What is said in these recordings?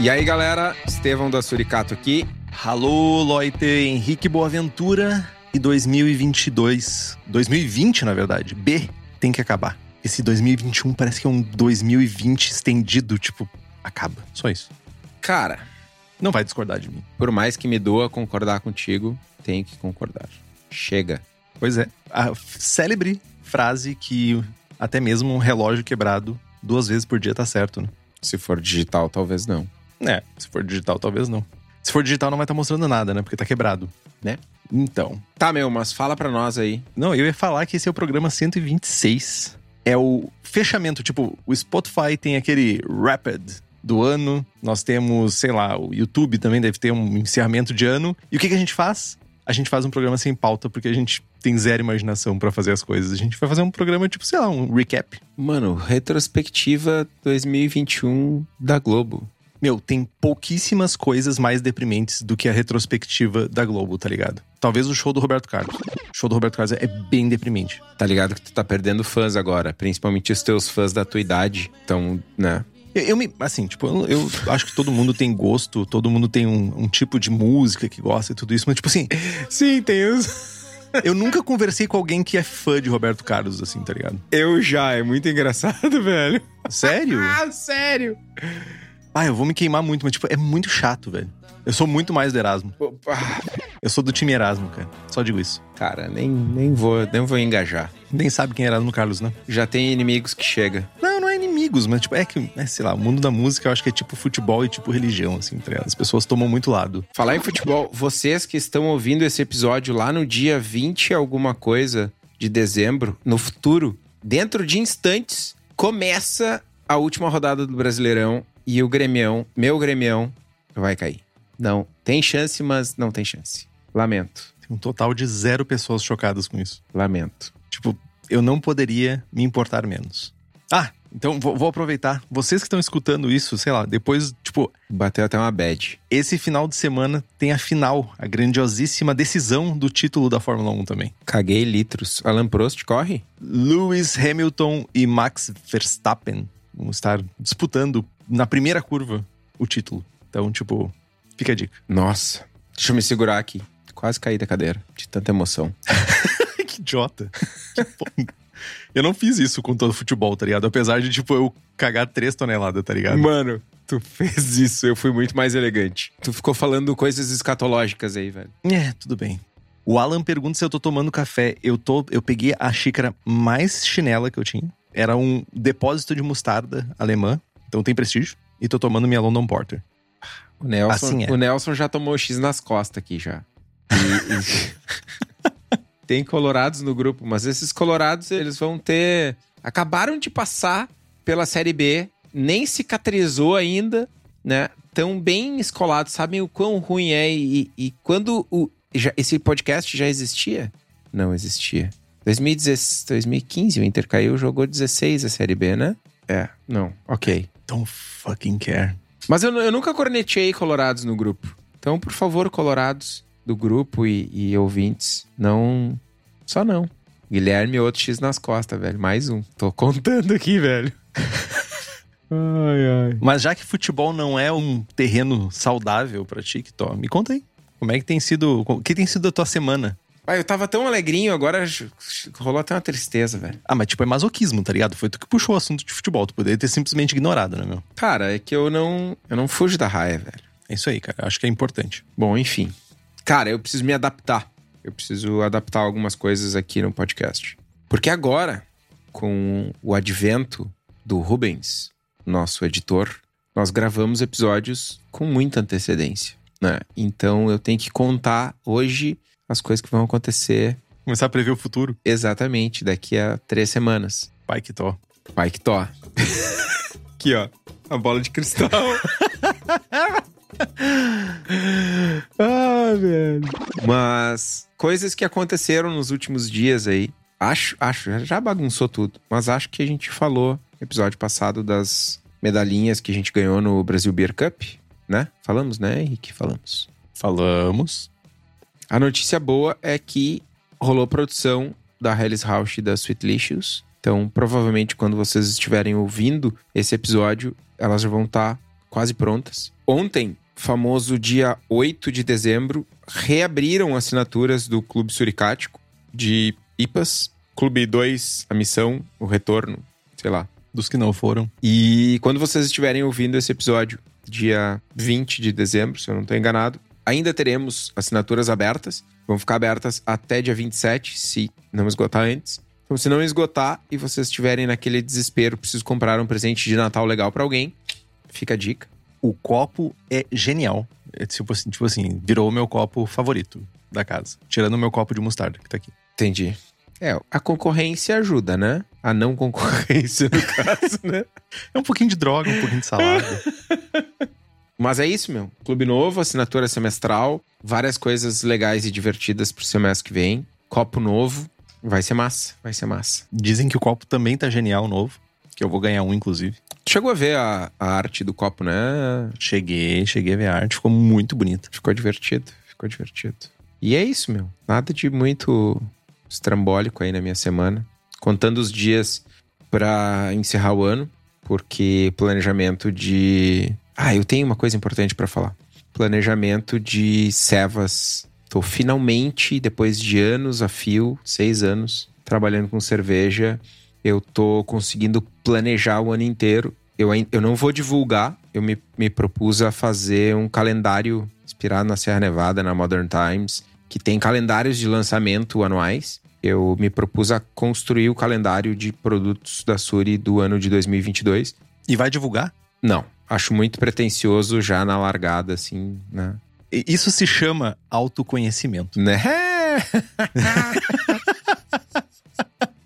E aí, galera, Estevão da Suricato aqui. Alô, Loite, Henrique Boaventura e 2022. 2020, na verdade. B tem que acabar. Esse 2021 parece que é um 2020 estendido, tipo, acaba. Só isso. Cara, Não vai discordar de mim. por mais que me doa concordar contigo, tenho que concordar. Chega. Pois é. A célebre frase que até mesmo um relógio quebrado duas vezes por dia tá certo, né? Se for digital, talvez não. É, se for digital, talvez não. Se for digital, não vai estar mostrando nada, né? Porque tá quebrado, né? Então. Tá, meu, mas fala pra nós aí. Não, eu ia falar que esse é o programa 126. É o fechamento. Tipo, o Spotify tem aquele Rapid do ano. Nós temos, sei lá, o YouTube também deve ter um encerramento de ano. E o que, que a gente faz? A gente faz um programa sem pauta, porque a gente tem zero imaginação pra fazer as coisas. A gente vai fazer um programa, tipo, sei lá, um recap. Mano, retrospectiva 2021 da Globo. Meu, tem pouquíssimas coisas mais deprimentes do que a retrospectiva da Globo, tá ligado? Talvez o show do Roberto Carlos. O show do Roberto Carlos é bem deprimente. Tá ligado que tu tá perdendo fãs agora, principalmente os teus fãs da tua idade. Então, né? Eu, eu me. Assim, tipo, eu, eu acho que todo mundo tem gosto, todo mundo tem um, um tipo de música que gosta e tudo isso, mas, tipo assim, Sim, tem os. eu nunca conversei com alguém que é fã de Roberto Carlos, assim, tá ligado? Eu já, é muito engraçado, velho. Sério? Ah, sério? Ah, eu vou me queimar muito, mas, tipo, é muito chato, velho. Eu sou muito mais do Erasmo. Ah, Eu sou do time Erasmo, cara. Só digo isso. Cara, nem, nem, vou, nem vou engajar. Nem sabe quem é Erasmo Carlos, né? Já tem inimigos que chega. Não, não é inimigos, mas tipo, é que, é, sei lá, o mundo da música eu acho que é tipo futebol e tipo religião, assim, tá ligado? As pessoas tomam muito lado. Falar em futebol, vocês que estão ouvindo esse episódio lá no dia 20 alguma coisa de dezembro, no futuro, dentro de instantes, começa a última rodada do Brasileirão e o Gremião, meu Gremião, vai cair. Não, tem chance, mas não tem chance. Lamento, Tem um total de zero pessoas chocadas com isso. lamento. Tipo, eu não poderia me importar menos. Ah, então vou, vou aproveitar. Vocês que estão escutando isso, sei lá, depois, tipo, Bateu até uma bad. esse final de semana tem a final, a grandiosíssima decisão do título da Fórmula 1 também. Caguei litros. Alan Prost corre? Lewis Hamilton e Max Verstappen vão estar disputando na primeira curva o título. Então, tipo, fica a dica. Nossa, deixa eu me segurar aqui. Quase caí da cadeira, de tanta emoção. que idiota. Que eu não fiz isso com todo futebol, tá ligado? Apesar de, tipo, eu cagar três toneladas, tá ligado? Mano, tu fez isso, eu fui muito mais elegante. Tu ficou falando coisas escatológicas aí, velho. É, tudo bem. O Alan pergunta se eu tô tomando café. Eu tô, eu peguei a xícara mais chinela que eu tinha. Era um depósito de mostarda alemã, então tem prestígio. E tô tomando minha London Porter. O Nelson, Assim é. o Nelson já tomou X nas costas aqui já. E- e- Tem colorados no grupo, mas esses colorados eles vão ter. Acabaram de passar pela Série B, nem cicatrizou ainda, né? Tão bem escolados, sabem o quão ruim é. E, e quando o, já- esse podcast já existia? Não existia. 2016, 2015, o Inter caiu, jogou 16 a Série B, né? É, não, ok. Don't fucking care. Mas eu, eu nunca cornetei colorados no grupo. Então, por favor, colorados do grupo e, e ouvintes, não. Só não. Guilherme, outro X nas costas, velho. Mais um. Tô contando aqui, velho. ai, ai. Mas já que futebol não é um terreno saudável pra ti, que to, me conta aí. Como é que tem sido. O que tem sido a tua semana? Ah, eu tava tão alegrinho, agora rolou até uma tristeza, velho. Ah, mas tipo, é masoquismo, tá ligado? Foi tu que puxou o assunto de futebol. Tu poderia ter simplesmente ignorado, né, meu? Cara, é que eu não. Eu não fujo da raia, velho. É isso aí, cara. Eu acho que é importante. Bom, enfim. Cara, eu preciso me adaptar. Eu preciso adaptar algumas coisas aqui no podcast. Porque agora, com o advento do Rubens, nosso editor, nós gravamos episódios com muita antecedência. Né? Então eu tenho que contar hoje as coisas que vão acontecer Começar a prever o futuro. exatamente daqui a três semanas. Pai que tó. Pai que tó. Aqui, ó. A bola de cristal. ah, velho. Mas coisas que aconteceram nos últimos dias aí. Acho, acho, já bagunçou tudo. Mas acho que a gente falou no episódio passado das medalhinhas que a gente ganhou no Brasil Beer Cup, né? Falamos, né, Henrique? Falamos. Falamos. A notícia boa é que rolou produção da Hellis Rausch e da Sweetlicious. Então, provavelmente, quando vocês estiverem ouvindo esse episódio, elas já vão estar quase prontas. Ontem, famoso dia 8 de dezembro, reabriram assinaturas do Clube Suricático de IPAs. Clube 2, a missão, o retorno, sei lá. Dos que não foram. E quando vocês estiverem ouvindo esse episódio, dia 20 de dezembro, se eu não estou enganado, ainda teremos assinaturas abertas. Vão ficar abertas até dia 27, se não esgotar antes. Então, se não esgotar e vocês estiverem naquele desespero, preciso comprar um presente de Natal legal para alguém, fica a dica. O copo é genial. É tipo assim, tipo assim, virou o meu copo favorito da casa. Tirando o meu copo de mostarda que tá aqui. Entendi. É, a concorrência ajuda, né? A não concorrência, no caso, né? É um pouquinho de droga, um pouquinho de salada. Mas é isso, meu. Clube novo, assinatura semestral, várias coisas legais e divertidas pro semestre que vem. Copo novo. Vai ser massa, vai ser massa. Dizem que o copo também tá genial novo. Que eu vou ganhar um, inclusive. Chegou a ver a, a arte do copo, né? Cheguei, cheguei a ver a arte. Ficou muito bonita. Ficou divertido, ficou divertido. E é isso, meu. Nada de muito estrambólico aí na minha semana. Contando os dias pra encerrar o ano, porque planejamento de. Ah, eu tenho uma coisa importante pra falar. Planejamento de cevas. Tô finalmente, depois de anos a fio, seis anos, trabalhando com cerveja, eu tô conseguindo planejar o ano inteiro. Eu, eu não vou divulgar, eu me, me propus a fazer um calendário inspirado na Serra Nevada, na Modern Times, que tem calendários de lançamento anuais. Eu me propus a construir o calendário de produtos da Suri do ano de 2022. E vai divulgar? Não, acho muito pretencioso já na largada, assim, né? Isso se chama autoconhecimento. Né?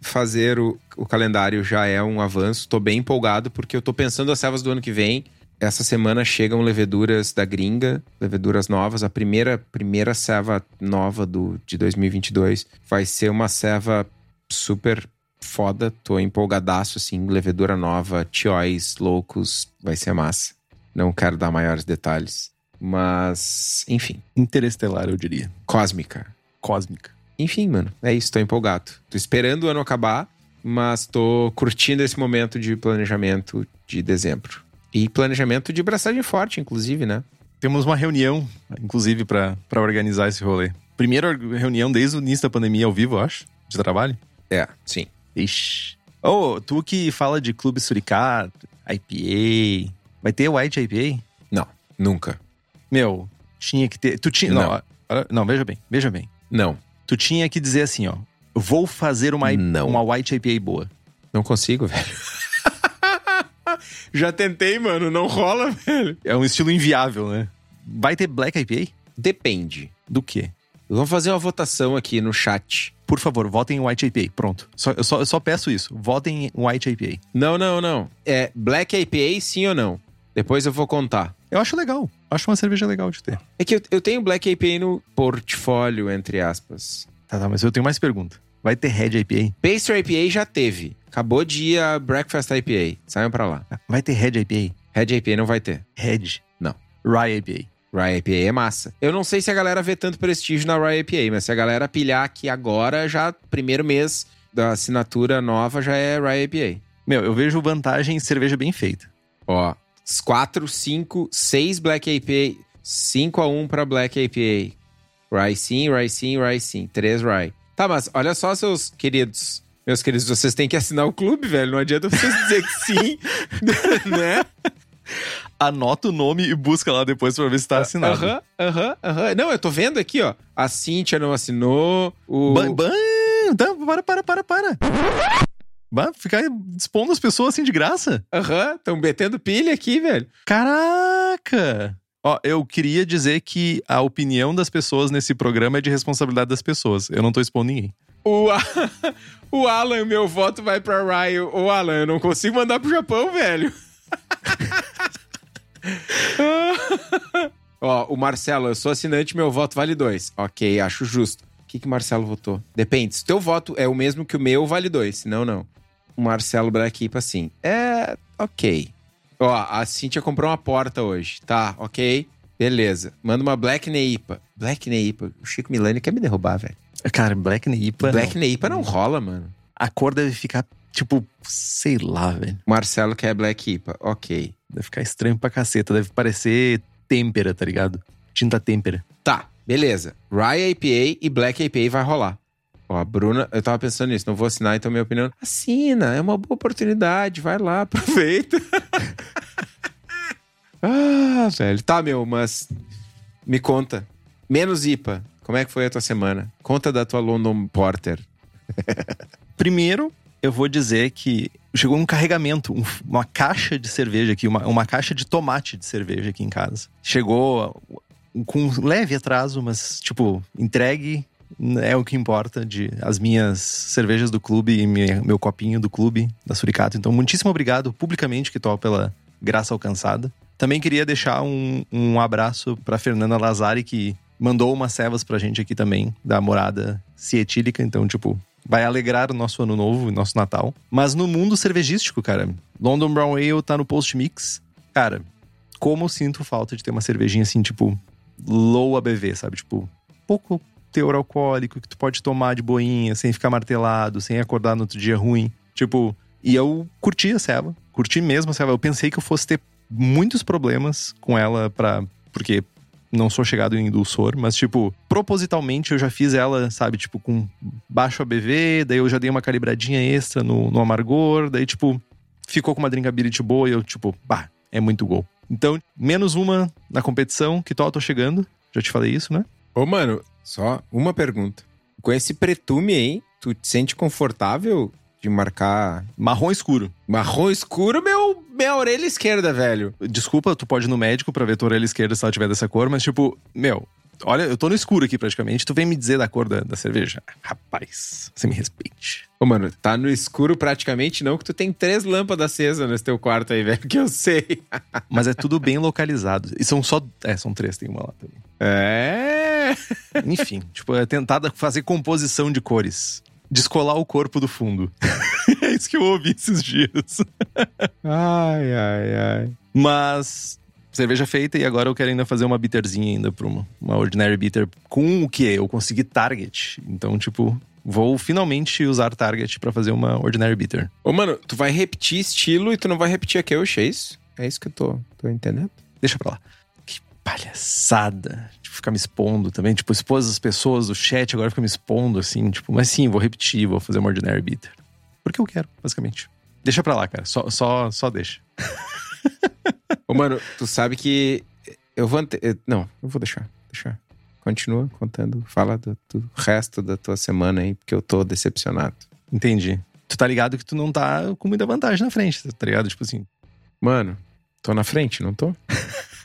Fazer o, o calendário já é um avanço. Tô bem empolgado porque eu tô pensando as servas do ano que vem. Essa semana chegam leveduras da gringa, leveduras novas. A primeira primeira ceva nova do, de 2022 vai ser uma ceva super foda. Tô empolgadaço, assim. Levedura nova, tióis, loucos. Vai ser massa. Não quero dar maiores detalhes. Mas, enfim, Interestelar, eu diria. cósmica. Cósmica. Enfim, mano, é isso, tô empolgado. Tô esperando o ano acabar, mas tô curtindo esse momento de planejamento de dezembro. E planejamento de braçagem forte, inclusive, né? Temos uma reunião, inclusive, pra pra organizar esse rolê. Primeira reunião desde o início da pandemia ao vivo, eu acho, de trabalho. É, sim. Ixi. Ô, tu que fala de Clube Suricato, IPA. Vai ter White IPA? Não, nunca. Meu, tinha que ter. Tu tinha. Não, Não. olha- não, veja bem, veja bem. Não, Tu tinha que dizer assim, ó. Vou fazer uma, Não. uma White IPA boa. não consigo, velho. Já tentei, mano, não rola, velho. É um estilo inviável, né? Vai ter Black IPA? Depende. Do quê? Vamos fazer uma votação aqui no chat. Por favor, votem em White IPA. Pronto. Só, eu, só, eu só peço isso. Votem em White IPA. Não, não, não. É Black IPA, sim ou não? Depois eu vou contar. Eu acho legal. Acho uma cerveja legal de ter. É que eu, eu tenho Black IPA no portfólio, entre aspas. Tá, tá, mas eu tenho mais pergunta. Vai ter Red IPA? Pastry IPA já teve. Acabou de ir a Breakfast IPA. Saiam pra lá. Vai ter Red IPA? Red IPA não vai ter. Red. Não. Rye IPA. Rye IPA é massa. Eu não sei se a galera vê tanto prestígio na Rye IPA, mas se a galera pilhar aqui agora, já primeiro mês da assinatura nova já é Rye IPA. Meu, eu vejo vantagem em cerveja bem feita. Ó, 4, 5, 6 Black IPA, 5 a 1 pra Black IPA. Rye sim, Rye sim, Rye sim. 3 Rye. Tá, mas olha só, seus queridos. Meus queridos, vocês têm que assinar o clube, velho. Não adianta vocês dizer que sim, né? Anota o nome e busca lá depois pra ver se tá assinado. Aham, aham, aham. Não, eu tô vendo aqui, ó. A Cíntia não assinou. O. Ban, ban, tá, para, para, para, para. Bah, ficar expondo as pessoas assim de graça? Aham, estão metendo pilha aqui, velho. Caraca! Ó, eu queria dizer que a opinião das pessoas nesse programa é de responsabilidade das pessoas. Eu não tô expondo ninguém. O, A- o Alan, meu voto vai pra Ryan. Ô, Alan, eu não consigo mandar pro Japão, velho. Ó, o Marcelo, eu sou assinante, meu voto vale dois. Ok, acho justo. O que, que o Marcelo votou? Depende. Se teu voto é o mesmo que o meu, vale dois. Senão, não. O Marcelo Braquipa, assim. É. Ok. Ó, a Cintia comprou uma porta hoje. Tá, ok. Beleza. Manda uma Black Neipa. Black Neipa. O Chico Milani quer me derrubar, velho. Cara, Black Neipa. Black não. Neipa não rola, mano. A cor deve ficar, tipo, sei lá, velho. Marcelo quer Black IPA. Ok. Deve ficar estranho pra caceta. Deve parecer têmpera, tá ligado? Tinta têmpera. Tá, beleza. Rye IPA e Black IPA vai rolar. Ó, a Bruna, eu tava pensando nisso, não vou assinar, então minha opinião. Assina, é uma boa oportunidade, vai lá, aproveita. ah, velho. Tá, meu, mas me conta. Menos IPA, como é que foi a tua semana? Conta da tua London Porter. Primeiro, eu vou dizer que chegou um carregamento, um- uma caixa de cerveja aqui, uma, uma caixa de tomate de cerveja aqui em casa. Chegou uh, com um leve atraso, mas, tipo, entregue é o que importa de as minhas cervejas do clube e minha- meu copinho do clube da Suricato. Então, muitíssimo obrigado publicamente, que pela graça alcançada. Também queria deixar um, um abraço para Fernanda Lazari, que mandou umas cevas pra gente aqui também, da morada cietílica. Então, tipo, vai alegrar o nosso ano novo, o nosso Natal. Mas no mundo cervejístico, cara, London Brown Ale tá no post mix. Cara, como eu sinto falta de ter uma cervejinha assim, tipo, low ABV, sabe? Tipo, pouco teor alcoólico que tu pode tomar de boinha, sem ficar martelado, sem acordar no outro dia ruim. Tipo, e eu curti a ceva, curti mesmo a ceva. Eu pensei que eu fosse ter muitos problemas com ela para porque não sou chegado em dulçor, mas tipo, propositalmente eu já fiz ela, sabe, tipo com baixo ABV, daí eu já dei uma calibradinha extra no, no amargor, daí tipo, ficou com uma drinkability boa e eu tipo, bah, é muito gol. Então, menos uma na competição, que tal eu tô chegando? Já te falei isso, né? Ô, mano, só uma pergunta. Com esse pretume aí, tu te sente confortável de marcar Marrom escuro. marrom escuro, meu, minha orelha esquerda, velho? Desculpa, tu pode ir no médico pra ver tua orelha esquerda se ela tiver dessa cor, mas tipo, meu, olha, eu tô no escuro aqui praticamente, tu vem me dizer da cor da, da cerveja? Rapaz, você me respeite. Ô, mano, tá no escuro praticamente não, que tu tem três lâmpadas acesas nesse teu quarto aí, velho, que eu sei. Mas é tudo bem localizado. E são só. É, são três, tem uma lá também. É. Enfim, tipo, é tentar fazer composição de cores. Descolar o corpo do fundo. isso que eu ouvi esses dias. Ai, ai, ai. Mas. Cerveja feita e agora eu quero ainda fazer uma bitterzinha ainda pra uma, uma Ordinary Bitter. Com o que? Eu consegui Target. Então, tipo, vou finalmente usar Target pra fazer uma Ordinary Bitter. Ô, mano, tu vai repetir estilo e tu não vai repetir a Keush, é isso? É isso que eu tô, tô entendendo? Deixa pra lá. Que palhaçada. Tipo, ficar me expondo também. Tipo, expôs as pessoas do chat, agora fica me expondo, assim. Tipo, mas sim, vou repetir, vou fazer uma Ordinary Bitter. Porque eu quero, basicamente. Deixa pra lá, cara. Só, só, só deixa. Ô, mano, tu sabe que eu vou... ante- eu- Não, eu vou deixar, deixar. Continua contando, fala do, do resto da tua semana aí, porque eu tô decepcionado. Entendi. Tu tá ligado que tu não tá com muita vantagem na frente, tá ligado? Tipo assim. Mano, tô na frente, não tô?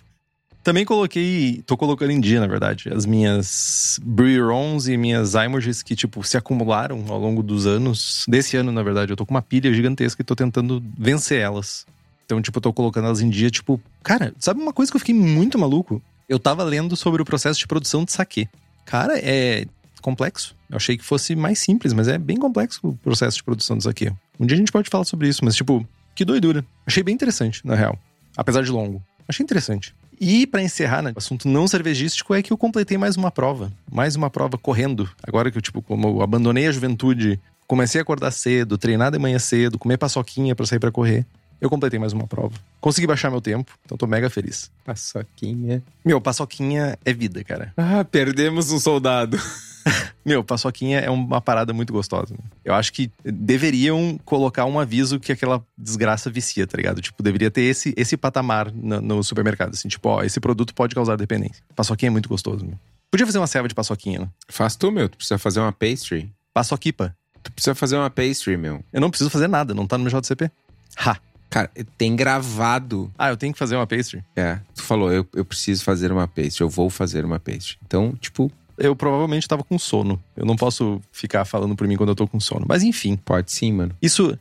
Também coloquei. Tô colocando em dia, na verdade, as minhas Brewerons e minhas Imoges que, tipo, se acumularam ao longo dos anos. Desse ano, na verdade. Eu tô com uma pilha gigantesca e tô tentando vencer elas. Então, tipo, eu tô colocando elas em dia, tipo. Cara, sabe uma coisa que eu fiquei muito maluco? Eu tava lendo sobre o processo de produção de saquê. Cara, é complexo. Eu achei que fosse mais simples, mas é bem complexo o processo de produção do saquê. Um dia a gente pode falar sobre isso, mas, tipo, que doidura. Achei bem interessante, na real. Apesar de longo. Achei interessante. E pra encerrar, né, o assunto não cervejístico é que eu completei mais uma prova. Mais uma prova correndo. Agora que eu, tipo, como eu abandonei a juventude, comecei a acordar cedo, treinar de manhã cedo, comer paçoquinha pra sair pra correr. Eu completei mais uma prova. Consegui baixar meu tempo, então tô mega feliz. Paçoquinha. Meu, paçoquinha é vida, cara. Ah, perdemos um soldado. Meu, paçoquinha é uma parada muito gostosa. Né? Eu acho que deveriam colocar um aviso que aquela desgraça vicia, tá ligado? Tipo, deveria ter esse, esse patamar no, no supermercado. Assim, tipo, ó, esse produto pode causar dependência. Paçoquinha é muito gostoso, meu. Podia fazer uma serva de paçoquinha, né? Faz tu, meu. Tu precisa fazer uma pastry. Paçoquipa. Tu precisa fazer uma pastry, meu. Eu não preciso fazer nada, não tá no meu JCP. Ha! Cara, tem gravado. Ah, eu tenho que fazer uma pastry? É. Tu falou, eu, eu preciso fazer uma pastry. Eu vou fazer uma pastry. Então, tipo, Eu provavelmente tava com sono. Eu não posso ficar falando por mim quando eu tô com sono. Mas enfim, pode sim, mano. isso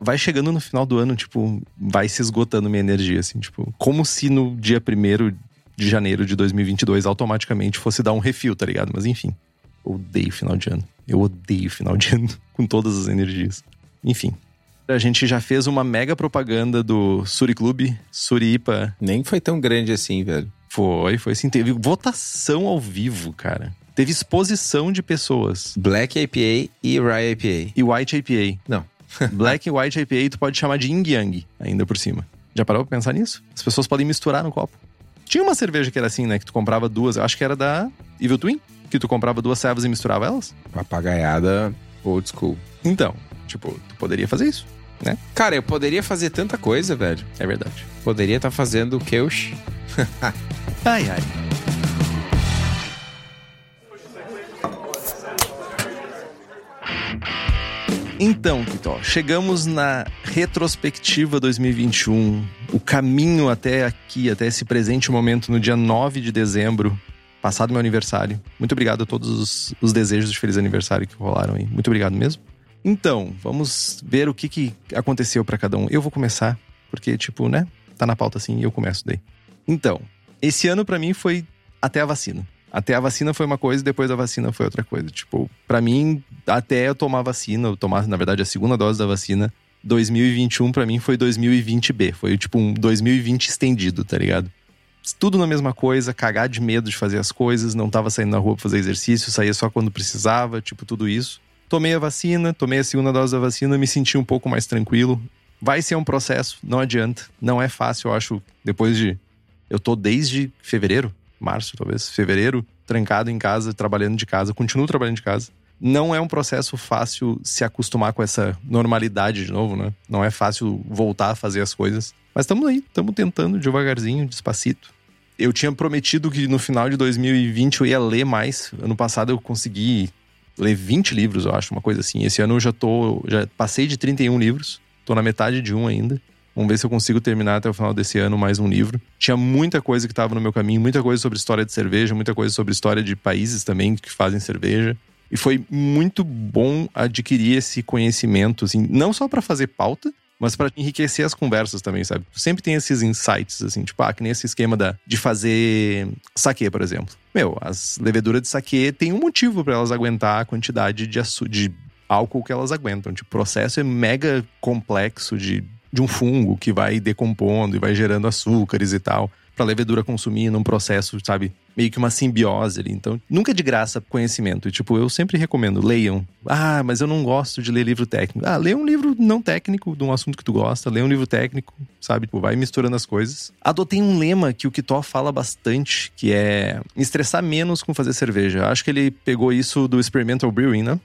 vai chegando no final do ano, tipo, vai se esgotando minha energia, assim, tipo, como se no dia 1 de janeiro de 2022 automaticamente fosse dar um refil, tá ligado? Mas enfim, eu odeio final de ano. Eu odeio final de ano com todas as energias. Enfim. A gente já fez uma mega propaganda do Suri Clube, Suripa. Nem foi tão grande assim, velho. Foi, foi assim. Teve votação ao vivo, cara. Teve exposição de pessoas. Black IPA e Rye IPA. E White IPA. Não. Black e White IPA tu pode chamar de Yin Yang, ainda por cima. Já parou pra pensar nisso? As pessoas podem misturar no copo. Tinha uma cerveja que era assim, né? Que tu comprava duas. Acho que era da Evil Twin. Que tu comprava duas servas e misturava elas. Papagaiada old school. Então, tipo, tu poderia fazer isso. Cara, eu poderia fazer tanta coisa, velho. É verdade. Poderia estar fazendo o Keush. Ai, ai. Então, Kitó, chegamos na retrospectiva 2021. O caminho até aqui, até esse presente momento, no dia 9 de dezembro, passado meu aniversário. Muito obrigado a todos os, os desejos de feliz aniversário que rolaram aí. Muito obrigado mesmo. Então, vamos ver o que, que aconteceu pra cada um. Eu vou começar, porque, tipo, né? Tá na pauta assim e eu começo daí. Então, esse ano pra mim foi até a vacina. Até a vacina foi uma coisa, depois da vacina foi outra coisa. Tipo, pra mim, até eu tomar vacina, eu tomar, na verdade, a segunda dose da vacina, 2021 pra mim foi 2020B. Foi tipo um 2020 estendido, tá ligado? Tudo na mesma coisa, cagar de medo de fazer as coisas, não tava saindo na rua pra fazer exercício, saía só quando precisava, tipo, tudo isso. Tomei a vacina, tomei a segunda dose da vacina, me senti um pouco mais tranquilo. Vai ser um processo, não adianta. Não é fácil, eu acho, depois de. Eu tô desde fevereiro, março talvez, fevereiro, trancado em casa, trabalhando de casa, continuo trabalhando de casa. Não é um processo fácil se acostumar com essa normalidade de novo, né? Não é fácil voltar a fazer as coisas. Mas estamos aí, estamos tentando devagarzinho, despacito. Eu tinha prometido que no final de 2020 eu ia ler mais. Ano passado eu consegui ler 20 livros, eu acho, uma coisa assim. Esse ano eu já tô. Já passei de 31 livros. Tô na metade de um ainda. Vamos ver se eu consigo terminar até o final desse ano mais um livro. Tinha muita coisa que estava no meu caminho, muita coisa sobre história de cerveja, muita coisa sobre história de países também que fazem cerveja. E foi muito bom adquirir esse conhecimento, assim, não só para fazer pauta, mas para enriquecer as conversas também, sabe? Sempre tem esses insights, assim, tipo, ah, que nem esse esquema da, de fazer saque, por exemplo. Meu, as leveduras de saque tem um motivo para elas aguentar a quantidade de, de álcool que elas aguentam. Tipo, o processo é mega complexo de, de um fungo que vai decompondo e vai gerando açúcares e tal. Pra levedura consumir num processo, sabe? Meio que uma simbiose ali. Então, nunca é de graça conhecimento. E, tipo, eu sempre recomendo, leiam. Ah, mas eu não gosto de ler livro técnico. Ah, lê um livro não técnico de um assunto que tu gosta. Lê um livro técnico, sabe? Tipo, vai misturando as coisas. Adotei um lema que o Kitó fala bastante, que é estressar menos com fazer cerveja. Acho que ele pegou isso do Experimental Brewing, né?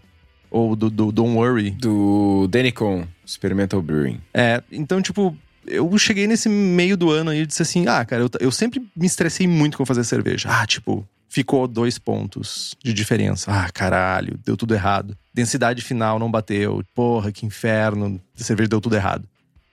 Ou do, do Don't Worry, Do Denicon Experimental Brewing. é, então, tipo, eu cheguei nesse meio do ano aí e disse assim: ah, cara, eu, eu sempre me estressei muito com fazer cerveja. Ah, tipo, ficou dois pontos de diferença. Ah, caralho, deu tudo errado. Densidade final não bateu. Porra, que inferno. A cerveja deu tudo errado.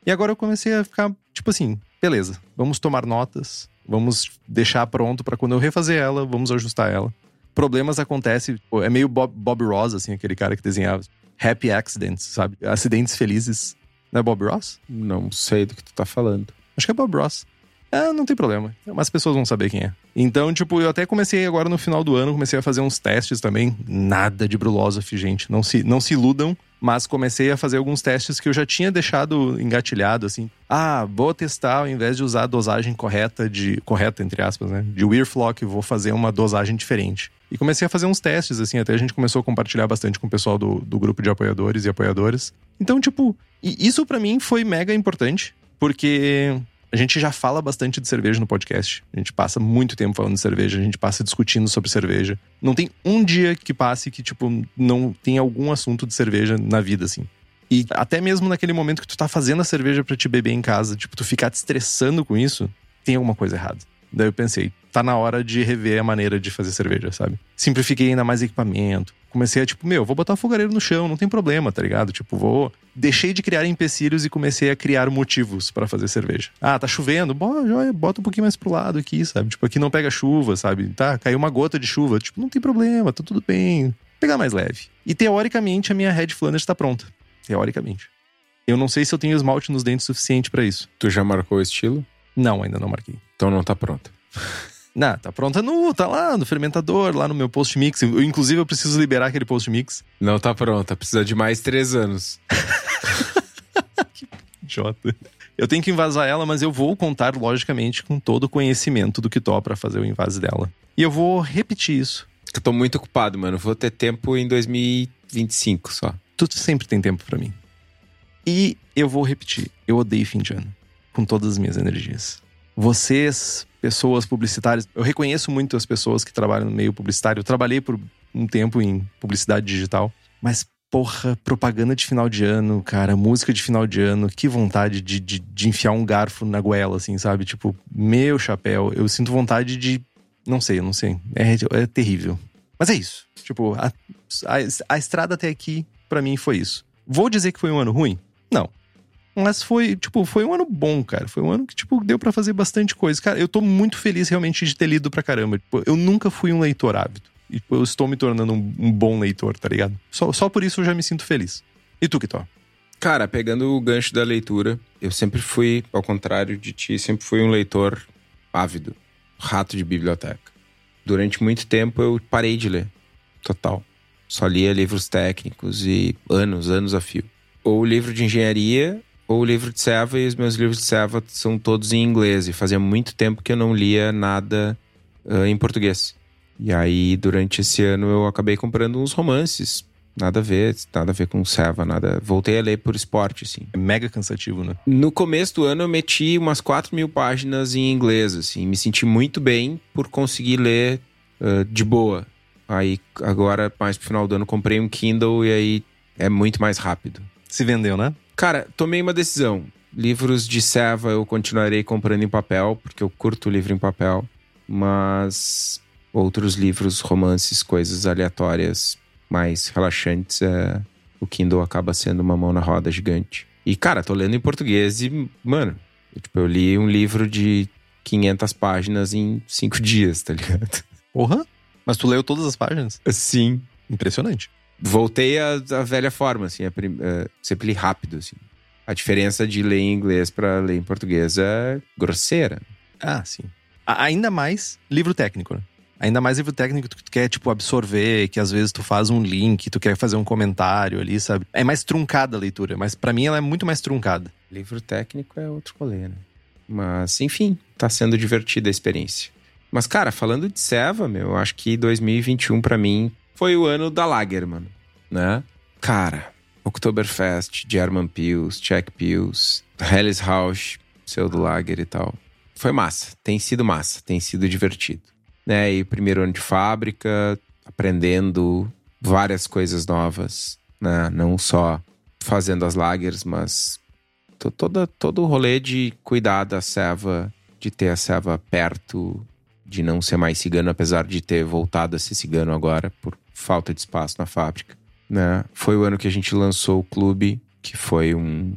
E agora eu comecei a ficar, tipo assim, beleza, vamos tomar notas, vamos deixar pronto pra quando eu refazer ela, vamos ajustar ela. Problemas acontecem, é meio Bob, Bob Ross, assim, aquele cara que desenhava. Happy accidents, sabe? Acidentes felizes. Não é Bob Ross? Não sei do que tu tá falando. Acho que é Bob Ross. É, não tem problema. Mas as pessoas vão saber quem é. Então, tipo, eu até comecei agora no final do ano, comecei a fazer uns testes também. Nada de Brulosophy, gente. Não se, não se iludam. Mas comecei a fazer alguns testes que eu já tinha deixado engatilhado, assim. Ah, vou testar, ao invés de usar a dosagem correta de... Correta, entre aspas, né? De Weirflock, vou fazer uma dosagem diferente. E comecei a fazer uns testes, assim. Até a gente começou a compartilhar bastante com o pessoal do, do grupo de apoiadores e apoiadoras. Então, tipo, isso pra mim foi mega importante. Porque A gente já fala bastante de cerveja no podcast. A gente passa muito tempo falando de cerveja, a gente passa discutindo sobre cerveja. Não tem um dia que passe que, tipo, não tem algum assunto de cerveja na vida, assim. E até mesmo naquele momento que tu tá fazendo a cerveja para te beber em casa, tipo, tu ficar te estressando com isso, tem alguma coisa errada. Daí eu pensei, tá na hora de rever a maneira de fazer cerveja, sabe? Simplifiquei ainda mais equipamento. Comecei a, tipo, meu, vou botar o fogareiro no chão, não tem problema, tá ligado? Tipo, vou. Deixei de criar empecilhos e comecei a criar motivos para fazer cerveja. Ah, tá chovendo? Bota um pouquinho mais pro lado aqui, sabe? Tipo, aqui não pega chuva, sabe? Tá, caiu uma gota de chuva. Tipo, não tem problema, tá tudo bem. Pegar mais leve. E teoricamente a minha Red Flanders tá pronta. Teoricamente. Eu não sei se eu tenho esmalte nos dentes suficiente para isso. Tu já marcou o estilo? Não, ainda não marquei. Então não tá pronta. Não, tá pronta no, tá lá no fermentador, lá no meu post mix. Eu, inclusive, eu preciso liberar aquele post mix. Não tá pronta, precisa de mais três anos. que idiota. Eu tenho que invasar ela, mas eu vou contar, logicamente, com todo o conhecimento do Kitó para fazer o invase dela. E eu vou repetir isso. Eu tô muito ocupado, mano. Vou ter tempo em 2025 só. Tu sempre tem tempo para mim. E eu vou repetir. Eu odeio fim de ano. Com todas as minhas energias. Vocês, pessoas publicitárias. Eu reconheço muito as pessoas que trabalham no meio publicitário. Eu trabalhei por um tempo em publicidade digital, mas porra, propaganda de final de ano, cara, música de final de ano, que vontade de, de, de enfiar um garfo na goela, assim, sabe? Tipo, meu chapéu, eu sinto vontade de. Não sei, eu não sei. É, é terrível. Mas é isso. Tipo, a, a, a estrada até aqui, para mim, foi isso. Vou dizer que foi um ano ruim? Não. Mas foi, tipo, foi um ano bom, cara. Foi um ano que, tipo, deu para fazer bastante coisa. Cara, eu tô muito feliz realmente de ter lido pra caramba. Tipo, eu nunca fui um leitor ávido. E tipo, eu estou me tornando um, um, bom leitor, tá ligado? Só, só por isso eu já me sinto feliz. E tu, Kitó? Cara, pegando o gancho da leitura, eu sempre fui, ao contrário de ti, sempre fui um leitor ávido. Rato de biblioteca. Durante muito tempo eu parei de ler. Total. Só lia livros técnicos e anos, anos a fio. Ou livro de engenharia o livro de Seva, e os meus livros de Seva são todos em inglês. E fazia muito tempo que eu não lia nada uh, em português. E aí, durante esse ano, eu acabei comprando uns romances. Nada a ver, nada a ver com Seva, nada. Voltei a ler por esporte, assim. É mega cansativo, né? No começo do ano, eu meti umas 4 mil páginas em inglês, assim. Me senti muito bem por conseguir ler uh, de boa. Aí, agora, mais pro final do ano, comprei um Kindle e aí é muito mais rápido. Se vendeu, né? Cara, tomei uma decisão. Livros de Seva eu continuarei comprando em papel, porque eu curto livro em papel. Mas outros livros, romances, coisas aleatórias, mais relaxantes, é... o Kindle acaba sendo uma mão na roda gigante. E, cara, tô lendo em português e, mano, eu, tipo, eu li um livro de 500 páginas em 5 dias, tá ligado? Porra! Mas tu leu todas as páginas? Sim. Impressionante voltei à, à velha forma, assim, a, a, sempre li rápido, assim. A diferença de ler em inglês para ler em português é grosseira. Ah, sim. A, ainda mais livro técnico, né? Ainda mais livro técnico que tu quer, tipo, absorver, que às vezes tu faz um link, tu quer fazer um comentário ali, sabe? É mais truncada a leitura, mas para mim ela é muito mais truncada. Livro técnico é outro rolê, né? Mas, enfim, tá sendo divertida a experiência. Mas, cara, falando de Seva, meu, eu acho que 2021 para mim foi o ano da Lager, mano, né? Cara, Oktoberfest, German Pils, Czech Pils, Helles House, Pseudo Lager e tal. Foi massa, tem sido massa, tem sido divertido. Né? E primeiro ano de fábrica, aprendendo várias coisas novas, né? Não só fazendo as lagers, mas toda, todo o rolê de cuidar da ceva, de ter a ceva perto, de não ser mais cigano, apesar de ter voltado a ser cigano agora, por falta de espaço na fábrica. Né? Foi o ano que a gente lançou o clube, que foi um,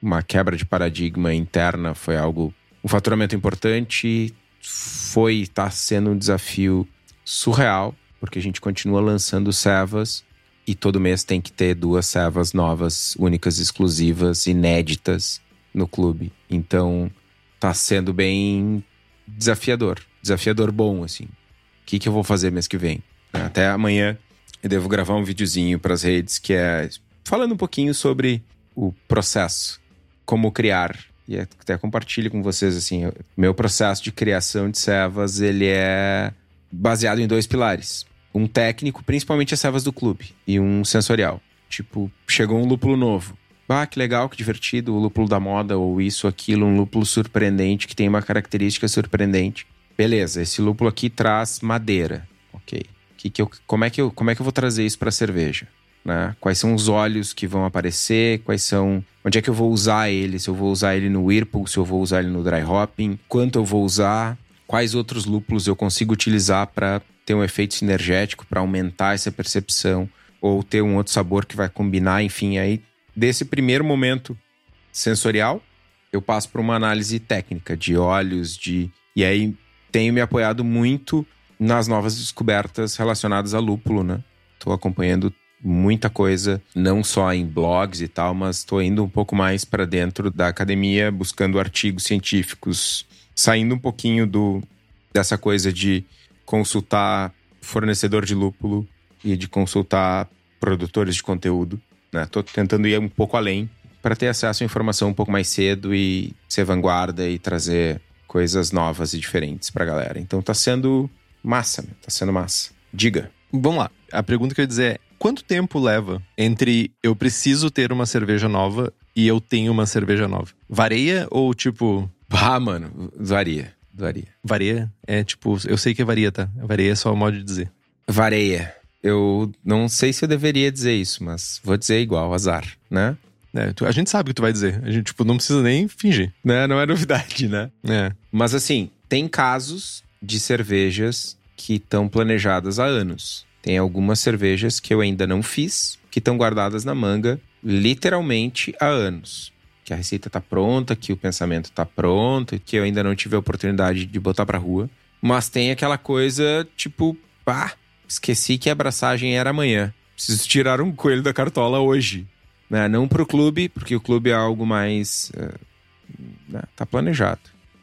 uma quebra de paradigma interna, foi algo, um faturamento importante, foi está sendo um desafio surreal, porque a gente continua lançando servas e todo mês tem que ter duas servas novas, únicas, exclusivas, inéditas no clube. Então, está sendo bem desafiador, desafiador bom assim. O que que eu vou fazer mês que vem? Até amanhã eu devo gravar um videozinho para as redes que é falando um pouquinho sobre o processo, como criar. E até compartilho com vocês assim, meu processo de criação de servas, ele é baseado em dois pilares. Um técnico, principalmente as servas do clube, e um sensorial. Tipo, chegou um lúpulo novo. ah, que legal, que divertido, o lúpulo da moda, ou isso, aquilo, um lúpulo surpreendente que tem uma característica surpreendente. Beleza, esse lúpulo aqui traz madeira. Ok. Que que eu, como, é que eu, como é que eu vou trazer isso para cerveja? Né? Quais são os óleos que vão aparecer? Quais são. Onde é que eu vou usar ele? Se eu vou usar ele no Whirlpool, se eu vou usar ele no dry hopping, quanto eu vou usar? Quais outros lúpulos eu consigo utilizar para ter um efeito sinergético, para aumentar essa percepção? Ou ter um outro sabor que vai combinar, enfim, aí desse primeiro momento sensorial, eu passo para uma análise técnica de olhos, de e aí tenho me apoiado muito nas novas descobertas relacionadas a lúpulo, né? Estou acompanhando muita coisa, não só em blogs e tal, mas estou indo um pouco mais para dentro da academia, buscando artigos científicos, saindo um pouquinho do dessa coisa de consultar fornecedor de lúpulo e de consultar produtores de conteúdo né? Tô tentando ir um pouco além para ter acesso à informação um pouco mais cedo e ser vanguarda e trazer coisas novas e diferentes pra galera. Então tá sendo massa, meu. tá sendo massa. Diga. Vamos lá. A pergunta que eu ia dizer é: quanto tempo leva entre eu preciso ter uma cerveja nova e eu tenho uma cerveja nova? Varia ou tipo. Ah, mano, varia. Varia. Varia? É tipo, eu sei que é varia, tá? Varia é só o modo de dizer. Varia. Eu não sei se eu deveria dizer isso, mas vou dizer igual, azar, né? É, tu, a gente sabe o que tu vai dizer. A gente, tipo, não precisa nem fingir. Né? Não é novidade, né? É. Mas assim, tem casos de cervejas que estão planejadas há anos. Tem algumas cervejas que eu ainda não fiz, que estão guardadas na manga literalmente há anos. Que a receita tá pronta, que o pensamento tá pronto, que eu ainda não tive a oportunidade de botar pra rua. Mas tem aquela coisa, tipo, pá, esqueci que a abraçagem era amanhã. Preciso tirar um coelho da cartola hoje. Né? Não pro clube, porque o clube é algo mais. Uh? Tá planejado.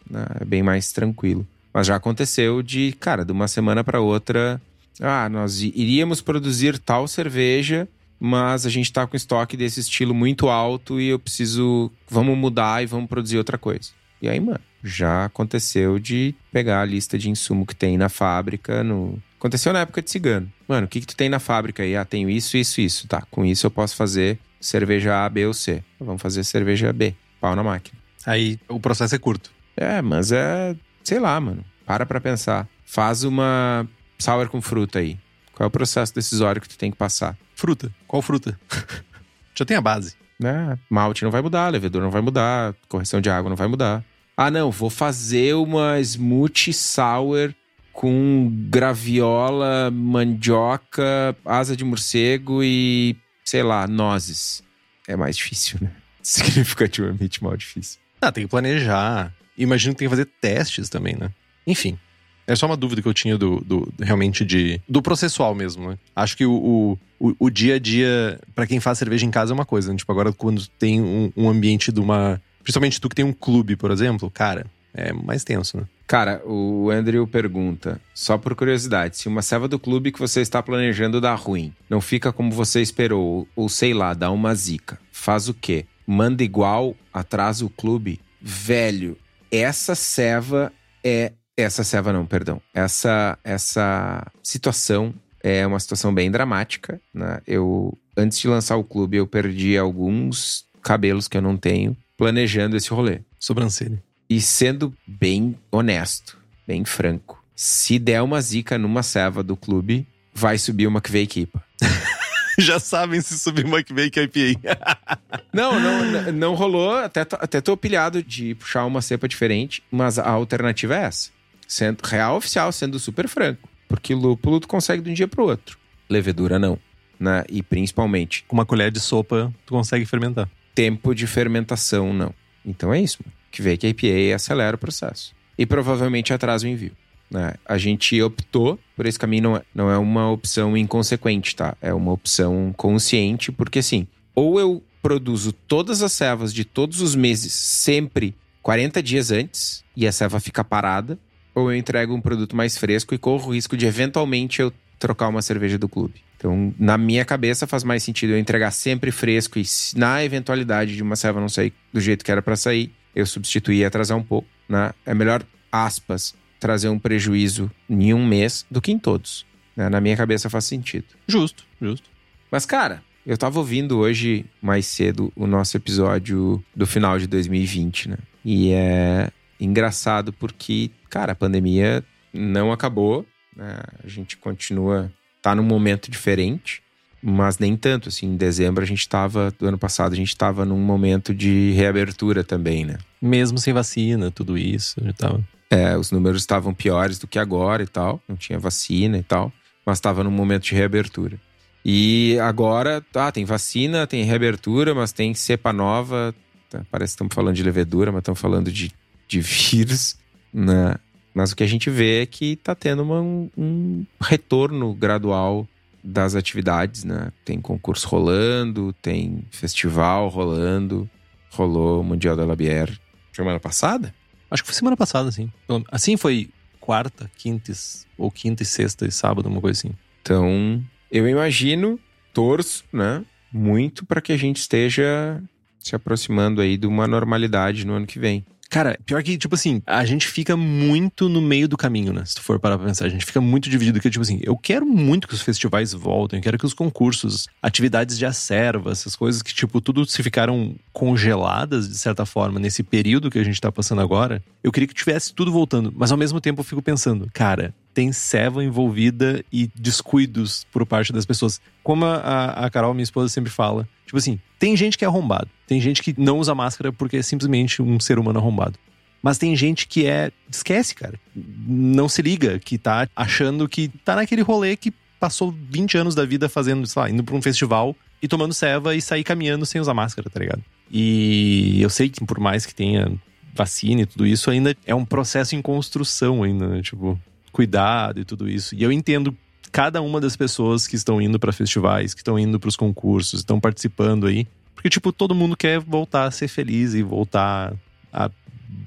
Né? É bem mais tranquilo. Mas já aconteceu de, cara, de uma semana para outra. Ah, nós iríamos produzir tal cerveja, mas a gente tá com estoque desse estilo muito alto e eu preciso. Vamos mudar e vamos produzir outra coisa. E aí, mano, já aconteceu de pegar a lista de insumo que tem na fábrica, no, Aconteceu na época de cigano. Mano, o que, que tu tem na fábrica aí? Ah, tenho isso, isso, isso. Tá, com isso eu posso fazer cerveja A, B ou C. Vamos fazer cerveja B. Pau na máquina. Aí o processo é curto. É, mas é. Sei lá, mano. Para pra pensar. Faz uma sour com fruta aí. Qual é o processo decisório que tu tem que passar? Fruta. Qual fruta? Já tem a base. Né? Malte não vai mudar, levedura não vai mudar, correção de água não vai mudar. Ah, não, vou fazer uma smoothie sour com graviola, mandioca, asa de morcego e, sei lá, nozes. É mais difícil, né? Significativamente mais difícil. Ah, tem que planejar. Imagino que tem que fazer testes também, né? Enfim. É só uma dúvida que eu tinha do, do realmente de. do processual mesmo, né? Acho que o, o, o dia a dia, para quem faz cerveja em casa, é uma coisa. Né? Tipo, agora quando tem um, um ambiente de uma. Principalmente tu que tem um clube, por exemplo, cara, é mais tenso, né? Cara, o Andrew pergunta, só por curiosidade, se uma serva do clube que você está planejando dá ruim, não fica como você esperou, ou sei lá, dá uma zica, faz o quê? Manda igual, atrasa o clube? Velho, essa serva é. Essa serva não, perdão. Essa, essa situação é uma situação bem dramática. Né? Eu, antes de lançar o clube, eu perdi alguns cabelos que eu não tenho planejando esse rolê. Sobrancelha. E sendo bem honesto, bem franco, se der uma zica numa serva do clube, vai subir uma Kveik Já sabem se subir uma Kveik IPA. não, não, não rolou. Até, até tô pilhado de puxar uma cepa diferente, mas a alternativa é essa. Sendo real oficial, sendo super franco. Porque lúpulo tu consegue de um dia pro outro. Levedura não. Né? E principalmente. Com uma colher de sopa, tu consegue fermentar. Tempo de fermentação, não. Então é isso. Mano que vê que a IPA acelera o processo. E provavelmente atrasa o envio. Né? A gente optou por esse caminho, não é, não é uma opção inconsequente, tá? É uma opção consciente, porque assim, ou eu produzo todas as servas de todos os meses, sempre 40 dias antes, e a serva fica parada, ou eu entrego um produto mais fresco e corro o risco de eventualmente eu trocar uma cerveja do clube. Então, na minha cabeça, faz mais sentido eu entregar sempre fresco e, na eventualidade de uma serva não sair do jeito que era para sair, eu substituir e atrasar um pouco, né? É melhor, aspas, trazer um prejuízo em um mês do que em todos. Né? Na minha cabeça faz sentido. Justo, justo. Mas, cara, Eu tava ouvindo hoje, mais cedo, o nosso episódio do final de 2020, né? E é engraçado porque, cara, a pandemia não acabou, né? A gente continua, tá num momento diferente, mas nem tanto, assim, em dezembro a gente tava, do ano passado, a gente tava num momento de reabertura também, né? Mesmo sem vacina, tudo isso, já tava... É, os números estavam piores do que agora e tal, não tinha vacina e tal, mas estava num momento de reabertura. E agora, tá, tem vacina, tem reabertura, mas tem cepa nova. Tá, parece que estamos falando de levedura, mas estamos falando de, de vírus. Né? Mas o que a gente vê é que está tendo uma, um retorno gradual das atividades, né? Tem concurso rolando, tem festival rolando. Rolou o Mundial da Labier semana passada? Acho que foi semana passada, sim. Assim foi quarta, quinta, ou quinta e sexta e sábado, uma coisa assim. Então, eu imagino, torço, né? Muito para que a gente esteja se aproximando aí de uma normalidade no ano que vem. Cara, pior que, tipo assim, a gente fica muito no meio do caminho, né? Se tu for parar pra pensar, a gente fica muito dividido. Que, tipo assim, eu quero muito que os festivais voltem, eu quero que os concursos, atividades de acerva, essas coisas que, tipo, tudo se ficaram congeladas, de certa forma, nesse período que a gente tá passando agora. Eu queria que tivesse tudo voltando, mas ao mesmo tempo eu fico pensando, cara, tem ceva envolvida e descuidos por parte das pessoas. Como a, a Carol, minha esposa, sempre fala. Tipo assim, tem gente que é arrombado. Tem gente que não usa máscara porque é simplesmente um ser humano arrombado. Mas tem gente que é. Esquece, cara. Não se liga, que tá achando que tá naquele rolê que passou 20 anos da vida fazendo, sei lá, indo pra um festival e tomando ceva e sair caminhando sem usar máscara, tá ligado? E eu sei que por mais que tenha vacina e tudo isso, ainda é um processo em construção ainda, né? Tipo, cuidado e tudo isso. E eu entendo cada uma das pessoas que estão indo para festivais, que estão indo para os concursos, estão participando aí, porque tipo todo mundo quer voltar a ser feliz e voltar a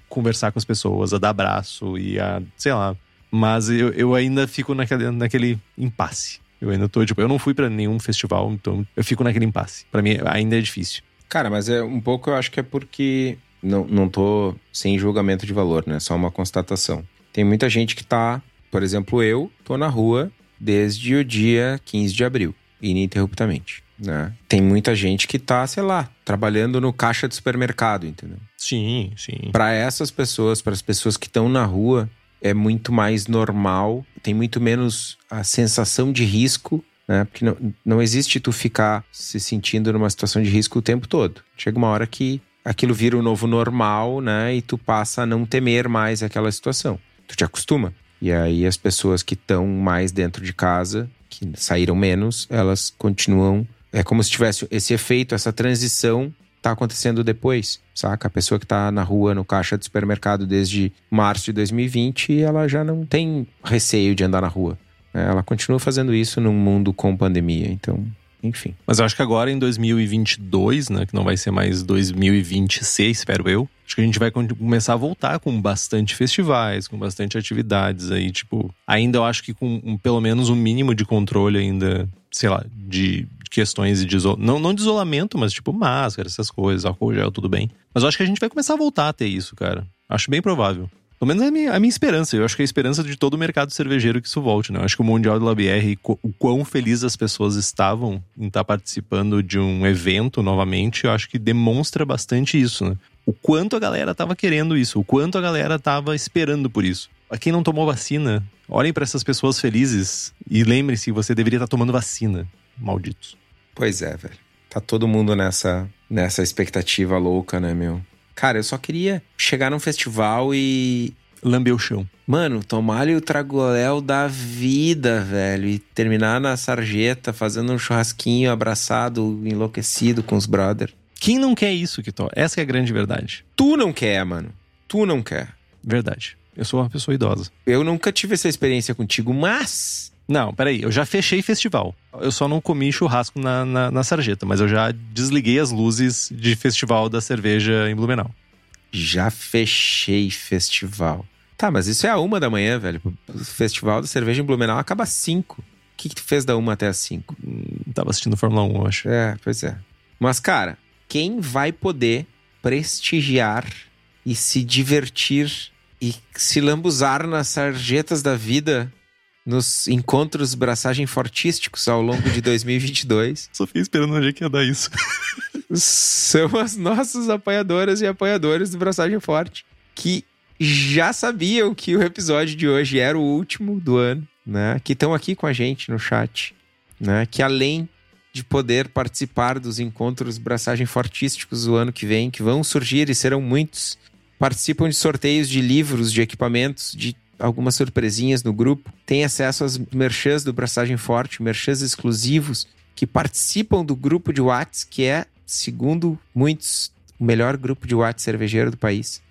conversar com as pessoas, a dar abraço e a, sei lá. Mas eu, eu ainda fico naquele, naquele impasse. Eu ainda tô, tipo, eu não fui para nenhum festival, então eu fico naquele impasse. Para mim ainda é difícil. Cara, mas é um pouco eu acho que é porque não, não tô sem julgamento de valor, né? Só uma constatação. Tem muita gente que tá por exemplo, eu tô na rua desde o dia 15 de abril, ininterruptamente. Né? Tem muita gente que tá, sei lá, trabalhando no caixa de supermercado, entendeu? Sim, sim. Para essas pessoas, para as pessoas que estão na rua, é muito mais normal, tem muito menos a sensação de risco, né? Porque não, não existe tu ficar se sentindo numa situação de risco o tempo todo. Chega uma hora que aquilo vira o novo normal, né? E tu passa a não temer mais aquela situação. Tu te acostuma. E aí as pessoas que estão mais dentro de casa, que saíram menos, elas continuam. É como se tivesse esse efeito, essa transição tá acontecendo depois, saca? A pessoa que tá na rua, no caixa do supermercado desde março de 2020, ela já não tem receio de andar na rua. Né? Ela continua fazendo isso num mundo com pandemia. Então, enfim. Mas eu acho que agora em 2022, né, que não vai ser mais 2026, espero eu, acho que a gente vai começar a voltar com bastante festivais, com bastante atividades aí, tipo, ainda eu acho que com um, pelo menos um mínimo de controle ainda, sei lá, de questões de isolamento, não, não de isolamento, mas tipo máscara, essas coisas, álcool gel, tudo bem. Mas eu acho que a gente vai começar a voltar a ter isso, cara. Acho bem provável. Pelo menos é a minha, a minha esperança. Eu acho que é a esperança de todo o mercado cervejeiro que isso volte, né? Eu acho que o Mundial de Labier, o quão felizes as pessoas estavam em estar participando de um evento novamente, eu acho que demonstra bastante isso, né? O quanto a galera tava querendo isso, o quanto a galera tava esperando por isso. A quem não tomou vacina, olhem para essas pessoas felizes e lembre-se, você deveria estar tomando vacina. Malditos. Pois é, velho. Tá todo mundo nessa, nessa expectativa louca, né, meu? Cara, eu só queria chegar num festival e. Lamber o chão. Mano, tomar-lhe o tragoléu da vida, velho. E terminar na sarjeta, fazendo um churrasquinho, abraçado, enlouquecido com os brother. Quem não quer isso, Kitó? Essa é a grande verdade. Tu não quer, mano. Tu não quer. Verdade. Eu sou uma pessoa idosa. Eu nunca tive essa experiência contigo, mas não, peraí, eu já fechei festival. Eu só não comi churrasco na, na, na, sarjeta, mas eu já desliguei as luzes de festival da cerveja em Blumenau. Já fechei festival. Tá, mas isso é a uma da manhã, velho. O festival da cerveja em Blumenau acaba às cinco. O que, que tu fez da uma até às cinco? Hum, tava assistindo Fórmula 1, eu acho. É, pois é. Mas, cara, quem vai poder prestigiar e se divertir e se lambuzar nas sarjetas da vida nos encontros braçagem fortísticos ao longo de 2022 Só fiquei esperando onde é que ia dar isso. são as nossas apoiadoras e apoiadores do Braçagem Forte, que já sabiam que o episódio de hoje era o último do ano, né? Que estão aqui com a gente no chat, né? Que além de poder participar dos encontros Braçagem Fortísticos do ano que vem, que vão surgir e serão muitos, participam de sorteios de livros, de equipamentos, de algumas surpresinhas no grupo, tem acesso às merchãs do Braçagem Forte, merchãs exclusivos, que participam do grupo de Whats, que é, segundo muitos, o melhor grupo de Whats cervejeiro do país.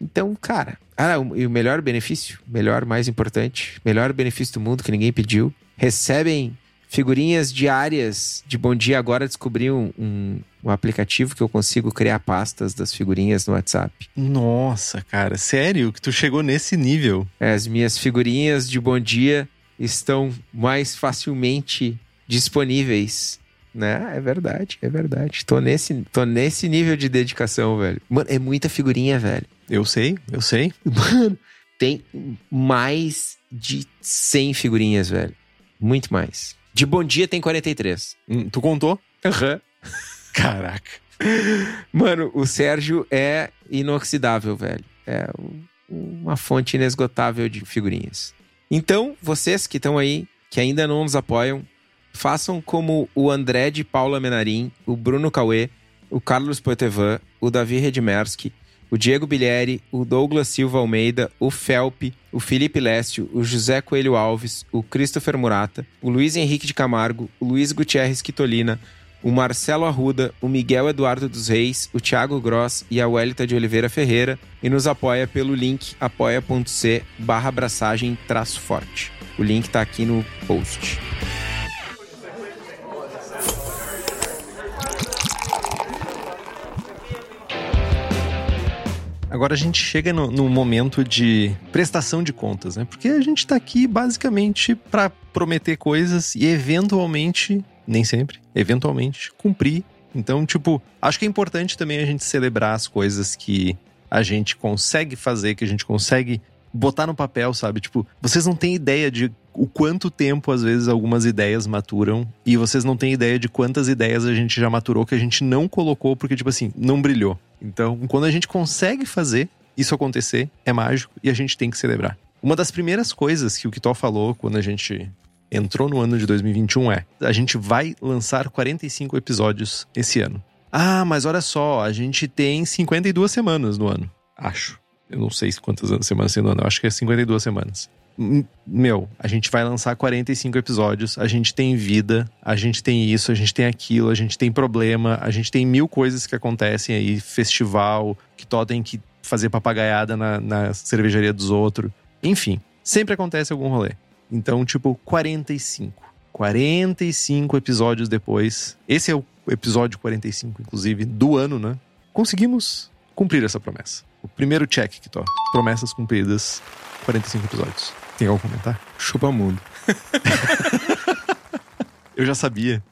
Então, cara, ah, e o melhor benefício, melhor, mais importante, melhor benefício do mundo que ninguém pediu, recebem figurinhas diárias de Bom Dia. Agora descobri um, um, um aplicativo que eu consigo criar pastas das figurinhas no WhatsApp. Nossa, cara, sério que tu chegou nesse nível? As minhas figurinhas de Bom Dia estão mais facilmente disponíveis. Né? É verdade, é verdade. Tô nesse, tô nesse nível de dedicação, velho. Mano, é muita figurinha, velho. Eu sei, eu sei. Mano, tem mais de 100 figurinhas, velho. Muito mais. De Bom Dia tem 43. Hum, Tu contou? Aham. Caraca. Mano, o Sérgio é inoxidável, velho. É um- uma fonte inesgotável de figurinhas. Então, vocês que estão aí, que ainda não nos apoiam, façam como o André de Paula Menarim, o Bruno Cauê, o Carlos Poitevin, o Davi Redmerski, o Diego Bilieri, o Douglas Silva Almeida, o Felpe, o Felipe Lécio, o José Coelho Alves, o Christopher Murata, o Luiz Henrique de Camargo, o Luiz Gutierrez Quitolina, o Marcelo Arruda, o Miguel Eduardo dos Reis, o Thiago Gross e a Welita de Oliveira Ferreira e nos apoia pelo link apoia.c barra abraçagem traço forte. O link tá aqui no post. Agora a gente chega no, no momento de prestação de contas, né? Porque a gente tá aqui basicamente para prometer coisas e eventualmente, nem sempre, eventualmente cumprir. Então, tipo, acho que é importante também a gente celebrar as coisas que a gente consegue fazer, que a gente consegue botar no papel, sabe? Tipo, vocês não têm ideia de o quanto tempo às vezes algumas ideias maturam e vocês não têm ideia de quantas ideias a gente já maturou que a gente não colocou porque tipo assim, não brilhou. Então, quando a gente consegue fazer isso acontecer, é mágico e a gente tem que celebrar. Uma das primeiras coisas que o Kitó falou quando a gente entrou no ano de 2021 é: a gente vai lançar 45 episódios esse ano. Ah, mas olha só, a gente tem 52 semanas no ano. Acho. Eu não sei quantas semanas tem no ano, eu acho que é 52 semanas. Meu, a gente vai lançar 45 episódios, a gente tem vida, a gente tem isso, a gente tem aquilo, a gente tem problema, a gente tem mil coisas que acontecem aí, festival, que tó tem que fazer papagaiada na, na cervejaria dos outros. Enfim, sempre acontece algum rolê. Então, tipo, 45. 45 episódios depois. Esse é o episódio 45, inclusive, do ano, né? Conseguimos cumprir essa promessa. O primeiro check que tô. Promessas cumpridas, 45 episódios. Tem algo a comentar? Chupa mundo. Eu já sabia.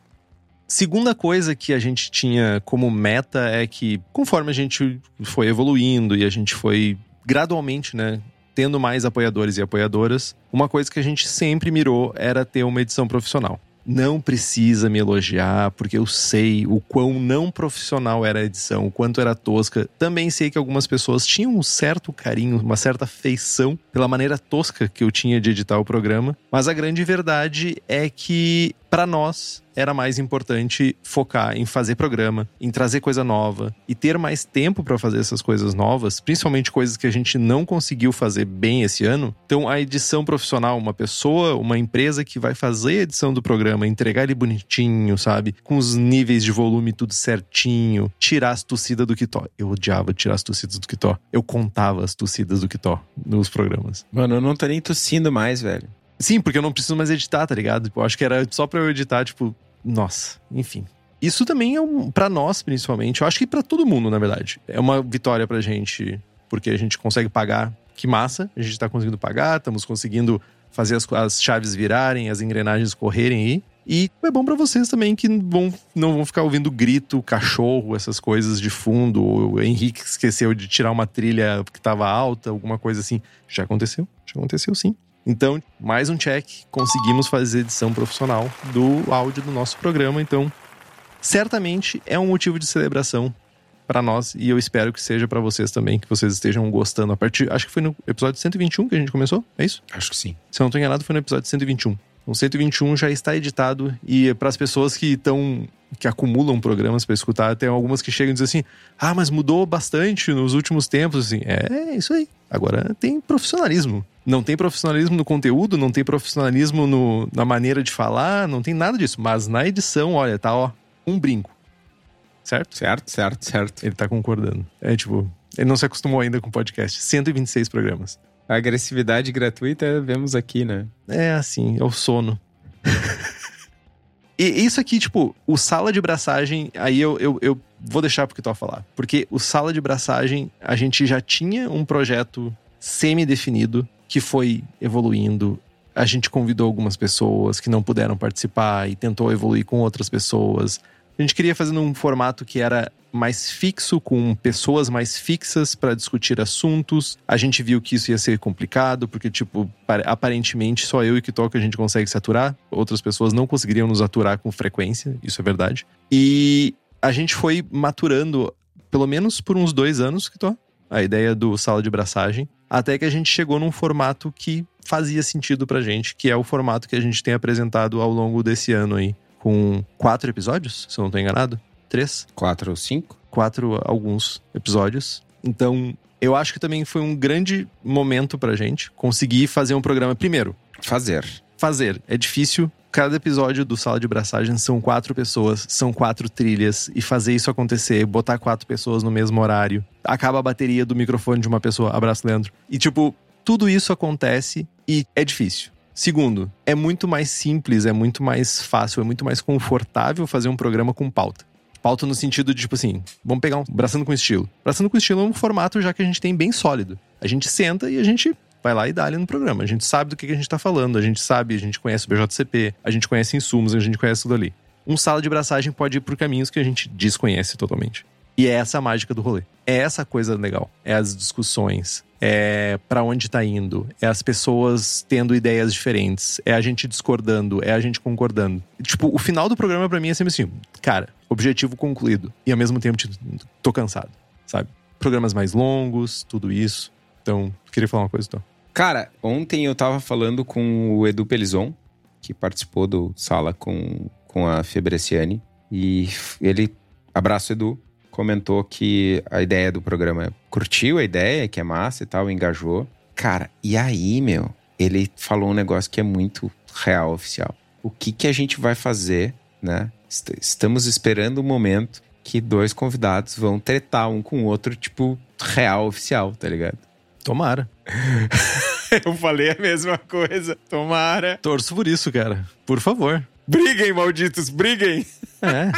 Segunda coisa que a gente tinha como meta é que, conforme a gente foi evoluindo e a gente foi gradualmente, né, tendo mais apoiadores e apoiadoras, uma coisa que a gente sempre mirou era ter uma edição profissional. Não precisa me elogiar, porque eu sei o quão não profissional era a edição, o quanto era tosca. Também sei que algumas pessoas tinham um certo carinho, uma certa feição pela maneira tosca que eu tinha de editar o programa, mas a grande verdade é que, para nós, era mais importante focar em fazer programa, em trazer coisa nova e ter mais tempo para fazer essas coisas novas, principalmente coisas que a gente não conseguiu fazer bem esse ano. Então, a edição profissional, uma pessoa, uma empresa que vai fazer a edição do programa, entregar ele bonitinho, sabe? Com os níveis de volume tudo certinho, tirar as tossidas do Kitó. Eu odiava tirar as tossidas do Kitó. Eu contava as tossidas do Kitó nos programas. Mano, eu não tô nem tossindo mais, velho. Sim, porque eu não preciso mais editar, tá ligado? Eu acho que era só pra eu editar, tipo, nossa, enfim. Isso também é um, para nós, principalmente, eu acho que pra todo mundo, na verdade. É uma vitória pra gente, porque a gente consegue pagar. Que massa, a gente tá conseguindo pagar, estamos conseguindo fazer as, as chaves virarem, as engrenagens correrem aí. E é bom pra vocês também que vão, não vão ficar ouvindo grito, cachorro, essas coisas de fundo. O Henrique esqueceu de tirar uma trilha que tava alta, alguma coisa assim. Já aconteceu, já aconteceu sim. Então, mais um check, conseguimos fazer edição profissional do áudio do nosso programa, então certamente é um motivo de celebração para nós e eu espero que seja para vocês também, que vocês estejam gostando a partir, acho que foi no episódio 121 que a gente começou, é isso? Acho que sim. Se eu não estou enganado, foi no episódio 121. O 121 já está editado e para as pessoas que estão que acumulam programas para escutar, tem algumas que chegam e dizem assim: "Ah, mas mudou bastante nos últimos tempos", assim. É, isso aí. Agora tem profissionalismo. Não tem profissionalismo no conteúdo, não tem profissionalismo no, na maneira de falar, não tem nada disso. Mas na edição, olha, tá, ó, um brinco. Certo? Certo, certo, certo. Ele tá concordando. É tipo, ele não se acostumou ainda com podcast. 126 programas. A agressividade gratuita vemos aqui, né? É assim, é o sono. e isso aqui, tipo, o sala de braçagem, aí eu, eu, eu vou deixar porque tu vai falar. Porque o sala de braçagem, a gente já tinha um projeto semi-definido que foi evoluindo. A gente convidou algumas pessoas que não puderam participar e tentou evoluir com outras pessoas. A gente queria fazer num formato que era mais fixo, com pessoas mais fixas para discutir assuntos. A gente viu que isso ia ser complicado, porque, tipo, aparentemente só eu e Kitoka a gente consegue se aturar. Outras pessoas não conseguiriam nos aturar com frequência, isso é verdade. E a gente foi maturando, pelo menos por uns dois anos, Kitoka, a ideia do sala de braçagem, até que a gente chegou num formato que fazia sentido pra gente, que é o formato que a gente tem apresentado ao longo desse ano aí com quatro episódios, se eu não estou enganado. Três? Quatro ou cinco? Quatro, alguns episódios. Então, eu acho que também foi um grande momento pra gente conseguir fazer um programa. Primeiro, fazer. Fazer. É difícil. Cada episódio do Sala de Braçagem são quatro pessoas, são quatro trilhas, e fazer isso acontecer, botar quatro pessoas no mesmo horário. Acaba a bateria do microfone de uma pessoa. Abraço, Leandro. E, tipo, tudo isso acontece e é difícil. Segundo, é muito mais simples, é muito mais fácil, é muito mais confortável fazer um programa com pauta. Pauta no sentido de, tipo assim, vamos pegar um Braçando com Estilo. Braçando com Estilo é um formato já que a gente tem bem sólido. A gente senta e a gente vai lá e dá ali no programa. A gente sabe do que a gente tá falando, a gente sabe, a gente conhece o BJCP, a gente conhece insumos, a gente conhece tudo ali. Um sala de braçagem pode ir por caminhos que a gente desconhece totalmente. E é essa a mágica do rolê. É essa coisa legal. É as discussões, é para onde tá indo, é as pessoas tendo ideias diferentes, é a gente discordando, é a gente concordando. Tipo, o final do programa para mim é sempre assim, cara, objetivo concluído. E ao mesmo tempo tô cansado, sabe? Programas mais longos, tudo isso. Então, queria falar uma coisa, então. Cara, ontem eu tava falando com o Edu Pelizon, que participou do Sala com, com a Febreciane, e ele, abraço Edu, comentou que a ideia do programa curtiu a ideia, que é massa e tal, engajou. Cara, e aí, meu, ele falou um negócio que é muito real, oficial. O que que a gente vai fazer, né? Estamos esperando o um momento que dois convidados vão tretar um com o outro, tipo, real, oficial, tá ligado? Tomara. Eu falei a mesma coisa. Tomara. Torço por isso, cara. Por favor. Briguem, malditos, briguem. É.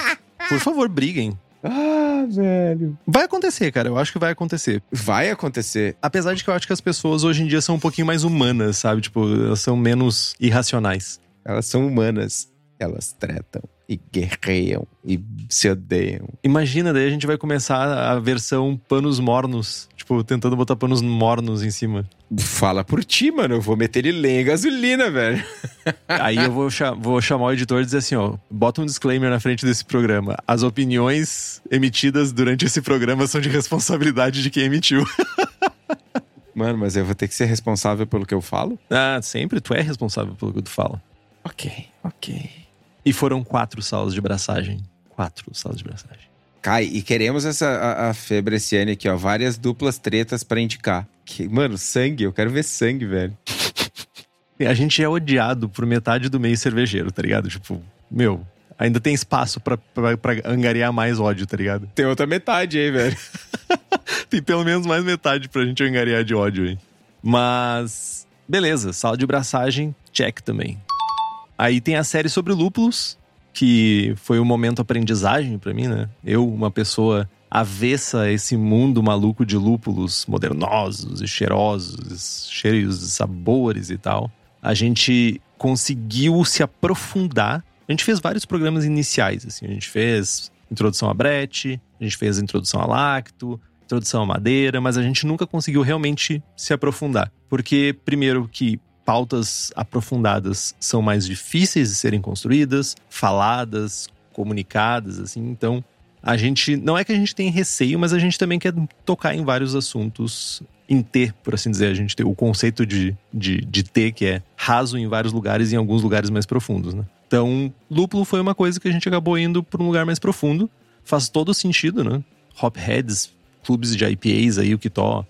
Por favor, briguem. Ah, velho. Vai acontecer, cara. Eu acho que vai acontecer. Vai acontecer. Apesar de que eu acho que as pessoas hoje em dia são um pouquinho mais humanas, sabe? Tipo, elas são menos irracionais. Elas são humanas. Elas tretam e guerreiam e se odeiam. Imagina, daí a gente vai começar a versão panos mornos. Tipo, tentando botar panos mornos em cima. Fala por ti, mano. Eu vou meter ele lenha gasolina, velho. Aí eu vou, vou chamar o editor e dizer assim, ó. Bota um disclaimer na frente desse programa. As opiniões emitidas durante esse programa são de responsabilidade de quem emitiu. Mano, mas eu vou ter que ser responsável pelo que eu falo? Ah, sempre. Tu é responsável pelo que tu fala. Ok, ok. E foram quatro salas de braçagem. Quatro salas de braçagem. Cai, e queremos essa a, a febre esse ano aqui, ó. Várias duplas tretas para indicar. Que, mano, sangue, eu quero ver sangue, velho. A gente é odiado por metade do meio cervejeiro, tá ligado? Tipo, meu, ainda tem espaço pra angariar mais ódio, tá ligado? Tem outra metade aí, velho. tem pelo menos mais metade pra gente angariar de ódio aí. Mas, beleza, sala de braçagem, check também. Aí tem a série sobre lúpulos, que foi um momento aprendizagem para mim, né? Eu, uma pessoa avessa a esse mundo maluco de lúpulos modernosos e cheirosos, cheios de sabores e tal. A gente conseguiu se aprofundar. A gente fez vários programas iniciais, assim. A gente fez introdução a brete, a gente fez introdução a lacto, introdução à madeira, mas a gente nunca conseguiu realmente se aprofundar. Porque, primeiro, que pautas aprofundadas são mais difíceis de serem construídas, faladas, comunicadas, assim. Então, a gente. Não é que a gente tem receio, mas a gente também quer tocar em vários assuntos em ter, por assim dizer. A gente tem o conceito de, de, de ter, que é raso em vários lugares e em alguns lugares mais profundos, né? Então, lúpulo foi uma coisa que a gente acabou indo para um lugar mais profundo. Faz todo sentido, né? Hopheads, clubes de IPAs aí, o to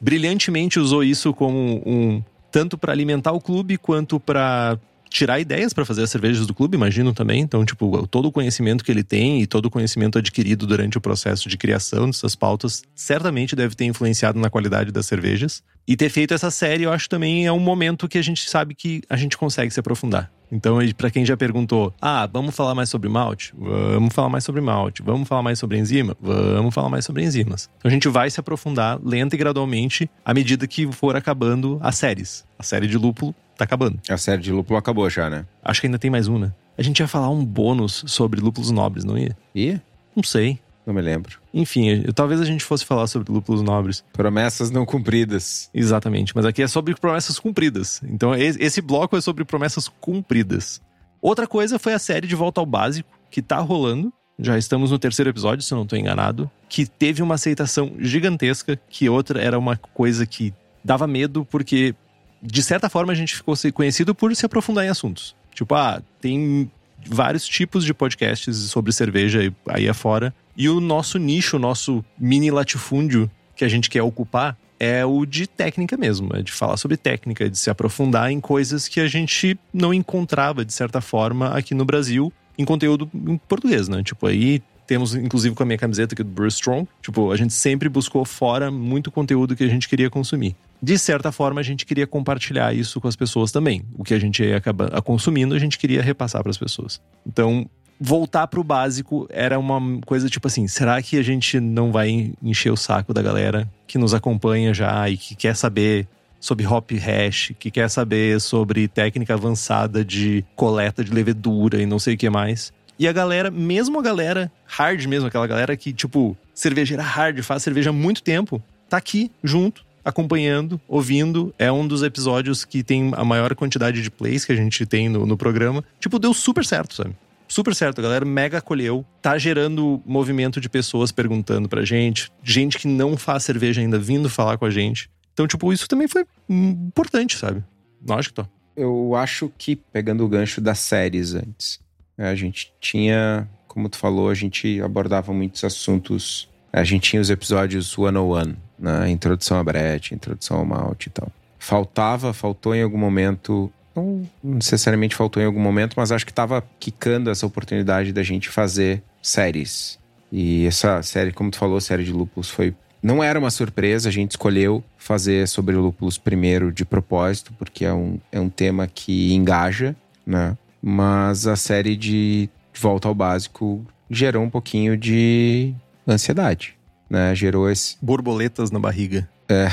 brilhantemente usou isso como um tanto para alimentar o clube quanto para tirar ideias para fazer as cervejas do clube, imagino também. Então, tipo, todo o conhecimento que ele tem e todo o conhecimento adquirido durante o processo de criação dessas pautas certamente deve ter influenciado na qualidade das cervejas. E ter feito essa série, eu acho também é um momento que a gente sabe que a gente consegue se aprofundar. Então, para quem já perguntou, ah, vamos falar mais sobre malte? Vamos falar mais sobre malte. Vamos falar mais sobre enzima? Vamos falar mais sobre enzimas. Então, a gente vai se aprofundar lenta e gradualmente à medida que for acabando as séries. A série de lúpulo tá acabando. A série de lúpulo acabou já, né? Acho que ainda tem mais um, né? A gente ia falar um bônus sobre lúpulos nobres, não ia? E? Não sei. Não me lembro. Enfim, eu, talvez a gente fosse falar sobre lúpulos nobres. Promessas não cumpridas. Exatamente, mas aqui é sobre promessas cumpridas. Então esse bloco é sobre promessas cumpridas. Outra coisa foi a série de Volta ao Básico, que tá rolando. Já estamos no terceiro episódio, se eu não tô enganado. Que teve uma aceitação gigantesca, que outra era uma coisa que dava medo, porque de certa forma a gente ficou conhecido por se aprofundar em assuntos. Tipo, ah, tem vários tipos de podcasts sobre cerveja aí afora. E o nosso nicho, o nosso mini latifúndio que a gente quer ocupar é o de técnica mesmo, é de falar sobre técnica, de se aprofundar em coisas que a gente não encontrava, de certa forma, aqui no Brasil, em conteúdo em português, né? Tipo, aí temos, inclusive, com a minha camiseta aqui do Bruce Strong. Tipo, a gente sempre buscou fora muito conteúdo que a gente queria consumir. De certa forma, a gente queria compartilhar isso com as pessoas também. O que a gente ia acabar consumindo, a gente queria repassar para as pessoas. Então, voltar pro básico era uma coisa tipo assim: será que a gente não vai encher o saco da galera que nos acompanha já e que quer saber sobre hop hash, que quer saber sobre técnica avançada de coleta de levedura e não sei o que mais? E a galera, mesmo a galera hard mesmo, aquela galera que, tipo, cervejeira hard, faz cerveja há muito tempo, tá aqui junto, acompanhando, ouvindo. É um dos episódios que tem a maior quantidade de plays que a gente tem no, no programa. Tipo, deu super certo, sabe? Super certo, a galera mega acolheu, tá gerando movimento de pessoas perguntando pra gente, gente que não faz cerveja ainda vindo falar com a gente. Então, tipo, isso também foi importante, sabe? Lógico tô. Eu acho que, pegando o gancho das séries antes, é, a gente tinha, como tu falou, a gente abordava muitos assuntos. A gente tinha os episódios 101, na introdução a brete, introdução ao malte e tal. Faltava, faltou em algum momento não necessariamente faltou em algum momento, mas acho que estava quicando essa oportunidade da gente fazer séries. E essa série, como tu falou, série de lúpulos foi não era uma surpresa, a gente escolheu fazer sobre lúpulos primeiro de propósito, porque é um, é um tema que engaja, né? Mas a série de Volta ao Básico gerou um pouquinho de ansiedade, né? Gerou esse... Borboletas na barriga. É.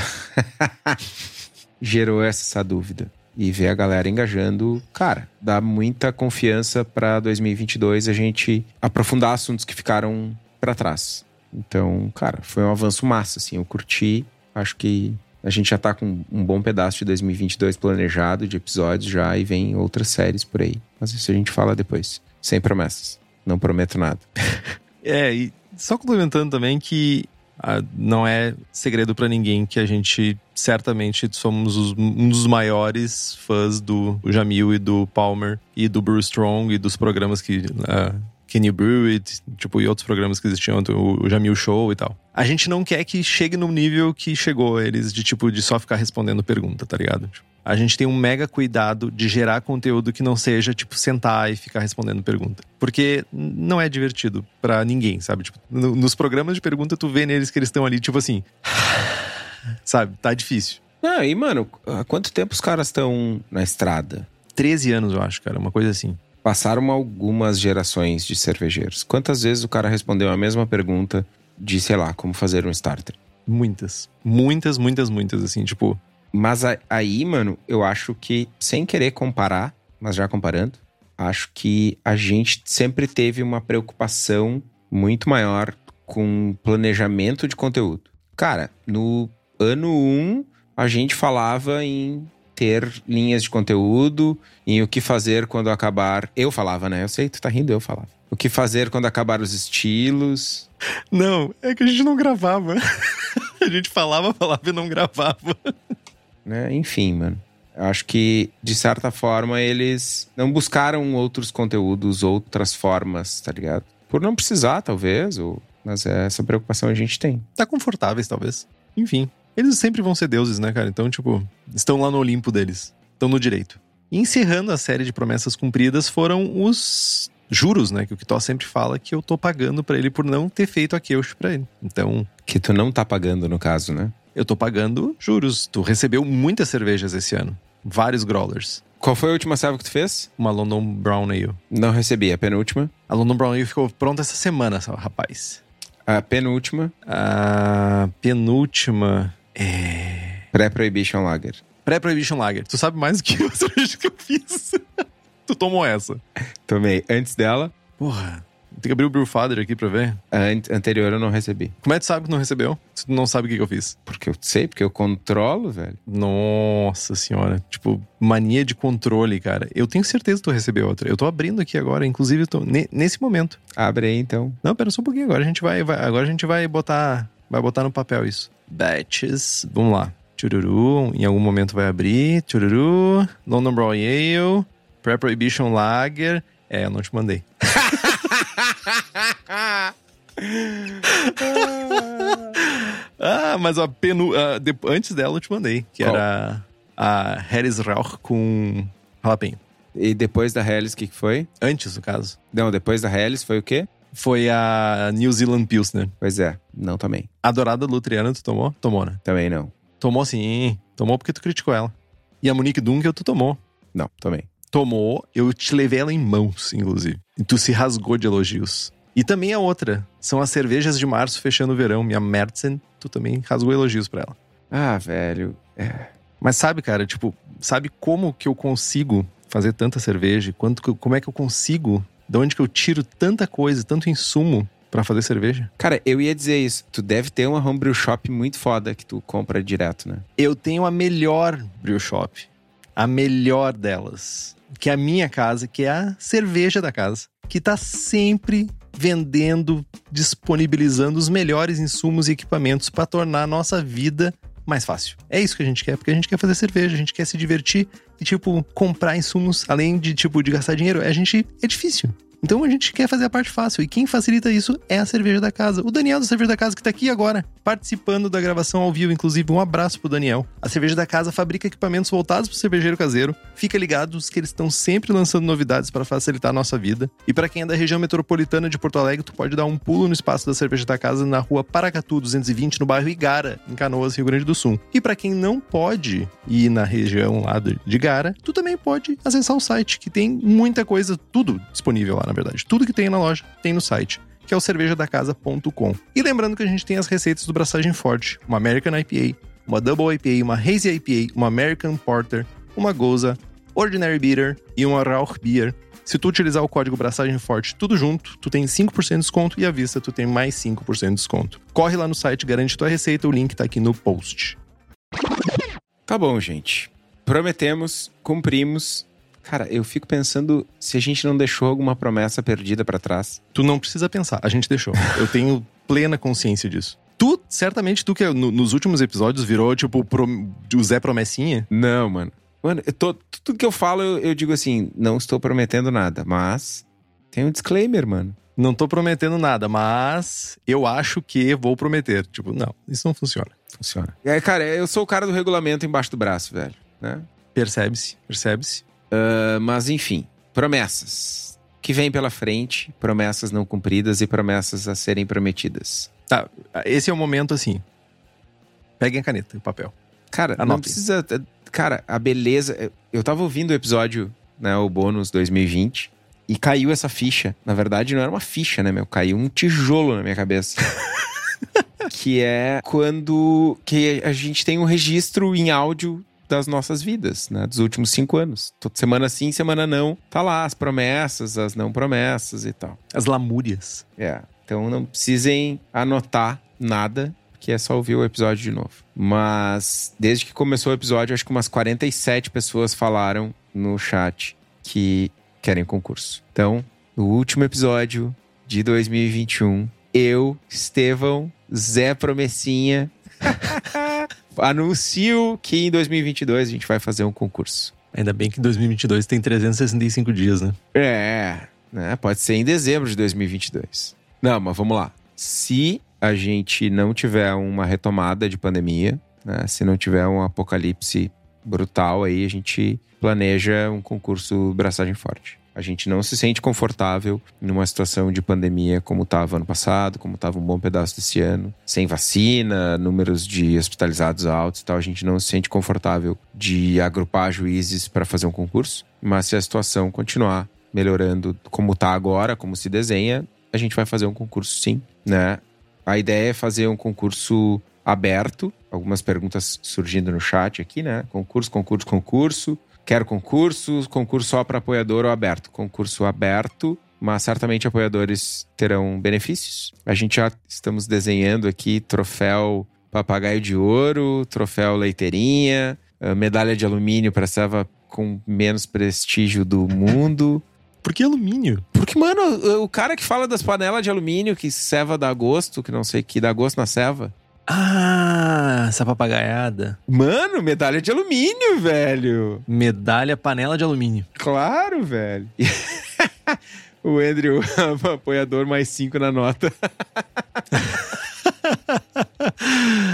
gerou essa dúvida. E ver a galera engajando, cara, dá muita confiança para 2022 a gente aprofundar assuntos que ficaram para trás. Então, cara, foi um avanço massa, assim. Eu curti, acho que a gente já tá com um bom pedaço de 2022 planejado, de episódios já, e vem outras séries por aí. Mas isso a gente fala depois. Sem promessas. Não prometo nada. é, e só complementando também que não é segredo para ninguém que a gente certamente somos os, um dos maiores fãs do Jamil e do Palmer e do Bruce Strong e dos programas que uh, Can You Brew It, tipo, e outros programas que existiam, o Jamil Show e tal. A gente não quer que chegue no nível que chegou eles, de tipo, de só ficar respondendo pergunta, tá ligado? Tipo, a gente tem um mega cuidado de gerar conteúdo que não seja, tipo, sentar e ficar respondendo pergunta. Porque não é divertido para ninguém, sabe? Tipo, no, nos programas de pergunta, tu vê neles que eles estão ali, tipo assim. sabe? Tá difícil. Não, e mano, há quanto tempo os caras estão na estrada? 13 anos, eu acho, cara, uma coisa assim passaram algumas gerações de cervejeiros. Quantas vezes o cara respondeu a mesma pergunta de, sei lá, como fazer um starter? Muitas. Muitas, muitas, muitas, assim, tipo. Mas aí, mano, eu acho que, sem querer comparar, mas já comparando, acho que a gente sempre teve uma preocupação muito maior com planejamento de conteúdo. Cara, no ano 1, um, a gente falava em ter linhas de conteúdo, em o que fazer quando acabar. Eu falava, né? Eu sei, tu tá rindo, eu falava. O que fazer quando acabar os estilos. Não, é que a gente não gravava. a gente falava, falava e não gravava. Né? Enfim, mano. Acho que, de certa forma, eles não buscaram outros conteúdos, outras formas, tá ligado? Por não precisar, talvez, ou... mas é essa preocupação a gente tem. Tá confortáveis, talvez. Enfim. Eles sempre vão ser deuses, né, cara? Então, tipo, estão lá no Olimpo deles. Estão no direito. E encerrando a série de promessas cumpridas foram os juros, né? Que o Kitó sempre fala que eu tô pagando para ele por não ter feito a Keush pra ele. Então. Que tu não tá pagando, no caso, né? Eu tô pagando juros. Tu recebeu muitas cervejas esse ano. Vários growlers. Qual foi a última serva que tu fez? Uma London Brown Ale. Não recebi, a penúltima. A London Brown Ale ficou pronta essa semana, rapaz. A penúltima. A penúltima. É. Pré-Prohibition Lager. Pré-Prohibition Lager. Tu sabe mais do que a cerveja que eu fiz. tu tomou essa. Tomei. Antes dela. Porra. Tem que abrir o Brewfather aqui pra ver. A an- anterior eu não recebi. Como é que tu sabe que não recebeu? Se tu não sabe o que, que eu fiz. Porque eu sei, porque eu controlo, velho. Nossa senhora. Tipo, mania de controle, cara. Eu tenho certeza que tu recebeu outra. Eu tô abrindo aqui agora, inclusive tô ne- nesse momento. Abre aí, então. Não, pera só um pouquinho. Agora a gente vai, vai- agora a gente vai botar, vai botar no papel isso. Batches. Vamos lá. Chururu, em algum momento vai abrir. Chururu, London Brown Ale, Pre-Prohibition Lager. É, eu não te mandei. ah, mas a penu, ah, de- antes dela eu te mandei, que Qual? era a Harris Rauch com jalapeno. E depois da Hellis, o que, que foi? Antes, no caso. Não, depois da Hellis foi o quê? Foi a New Zealand Pilsner. Pois é, não também. A Dourada Lutriana tu tomou? Tomou, né? Também não. Tomou sim. Tomou porque tu criticou ela. E a Monique Dunkel tu tomou. Não, também. Tomou, eu te levei ela em mãos, inclusive. E tu se rasgou de elogios. E também a outra, são as cervejas de março fechando o verão. Minha Mertzen, tu também rasgou elogios pra ela. Ah, velho. É. Mas sabe, cara, tipo, sabe como que eu consigo fazer tanta cerveja? Quanto como é que eu consigo? De onde que eu tiro tanta coisa, tanto insumo pra fazer cerveja? Cara, eu ia dizer isso. Tu deve ter uma homebrew shop muito foda que tu compra direto, né? Eu tenho a melhor brew shop. A melhor delas. Que é a minha casa, que é a cerveja da casa. Que tá sempre vendendo, disponibilizando os melhores insumos e equipamentos para tornar a nossa vida mais fácil. É isso que a gente quer, porque a gente quer fazer cerveja, a gente quer se divertir e, tipo, comprar insumos, além de, tipo, de gastar dinheiro, a gente. É difícil. Então a gente quer fazer a parte fácil. E quem facilita isso é a cerveja da casa. O Daniel da cerveja da casa que tá aqui agora, participando da gravação ao vivo. Inclusive, um abraço pro Daniel. A cerveja da casa fabrica equipamentos voltados pro cervejeiro caseiro. Fica ligados que eles estão sempre lançando novidades para facilitar a nossa vida. E para quem é da região metropolitana de Porto Alegre, tu pode dar um pulo no espaço da cerveja da casa na rua Paracatu 220, no bairro Igara, em Canoas, Rio Grande do Sul. E para quem não pode ir na região lá do- de Igara, tu também pode acessar o site, que tem muita coisa, tudo disponível lá, na verdade. Tudo que tem na loja tem no site que é o cervejadacasa.com. E lembrando que a gente tem as receitas do Braçagem Forte, uma American IPA, uma Double IPA, uma Hazy IPA, uma American Porter, uma Goza, Ordinary Bitter e uma Rauch Beer. Se tu utilizar o código Braçagem Forte tudo junto, tu tem 5% de desconto e à vista tu tem mais 5% de desconto. Corre lá no site, garante tua receita, o link tá aqui no post. Tá bom, gente. Prometemos, cumprimos. Cara, eu fico pensando se a gente não deixou alguma promessa perdida pra trás. Tu não precisa pensar, a gente deixou. Eu tenho plena consciência disso. Tu, certamente, tu que no- nos últimos episódios virou, tipo, pro- o Zé Promessinha. Não, mano. Mano, eu tô, tudo que eu falo, eu, eu digo assim, não estou prometendo nada, mas tem um disclaimer, mano. Não tô prometendo nada, mas eu acho que vou prometer. Tipo, não, isso não funciona. Funciona. É, cara, eu sou o cara do regulamento embaixo do braço, velho. Né? Percebe-se, percebe-se. Ah, mas enfim, promessas. Que vem pela frente, promessas não cumpridas e promessas a serem prometidas. Tá, esse é o momento assim. Peguem a caneta e o papel. Cara, não precisa. Cara, a beleza. Eu tava ouvindo o episódio, né? O bônus 2020. E caiu essa ficha. Na verdade, não era uma ficha, né, meu? Caiu um tijolo na minha cabeça. que é quando que a gente tem um registro em áudio das nossas vidas, né? Dos últimos cinco anos. Toda semana sim, semana não. Tá lá as promessas, as não promessas e tal. As lamúrias. É. Então não precisem anotar nada, que é só ouvir o episódio de novo. Mas desde que começou o episódio, acho que umas 47 pessoas falaram no chat que querem concurso. Então, no último episódio de 2021, eu, Estevão, Zé Promessinha, anuncio que em 2022 a gente vai fazer um concurso. Ainda bem que 2022 tem 365 dias, né? É, né? Pode ser em dezembro de 2022. Não, mas vamos lá. Se a gente não tiver uma retomada de pandemia, né? se não tiver um apocalipse brutal aí, a gente planeja um concurso braçagem forte. A gente não se sente confortável numa situação de pandemia como estava ano passado, como estava um bom pedaço desse ano, sem vacina, números de hospitalizados altos e tal. A gente não se sente confortável de agrupar juízes para fazer um concurso. Mas se a situação continuar melhorando como está agora, como se desenha, a gente vai fazer um concurso sim, né? A ideia é fazer um concurso aberto, algumas perguntas surgindo no chat aqui, né? Concurso, concurso, concurso. Quero concurso, concurso só para apoiador ou aberto? Concurso aberto, mas certamente apoiadores terão benefícios. A gente já estamos desenhando aqui troféu papagaio de ouro, troféu leiteirinha, eh, medalha de alumínio para serva com menos prestígio do mundo. Por que alumínio? Porque, mano, o cara que fala das panelas de alumínio que ceva dá gosto, que não sei que dá gosto na ceva. Ah, essa papagaiada. Mano, medalha de alumínio, velho. Medalha panela de alumínio. Claro, velho. o Andrew, apoiador mais cinco na nota.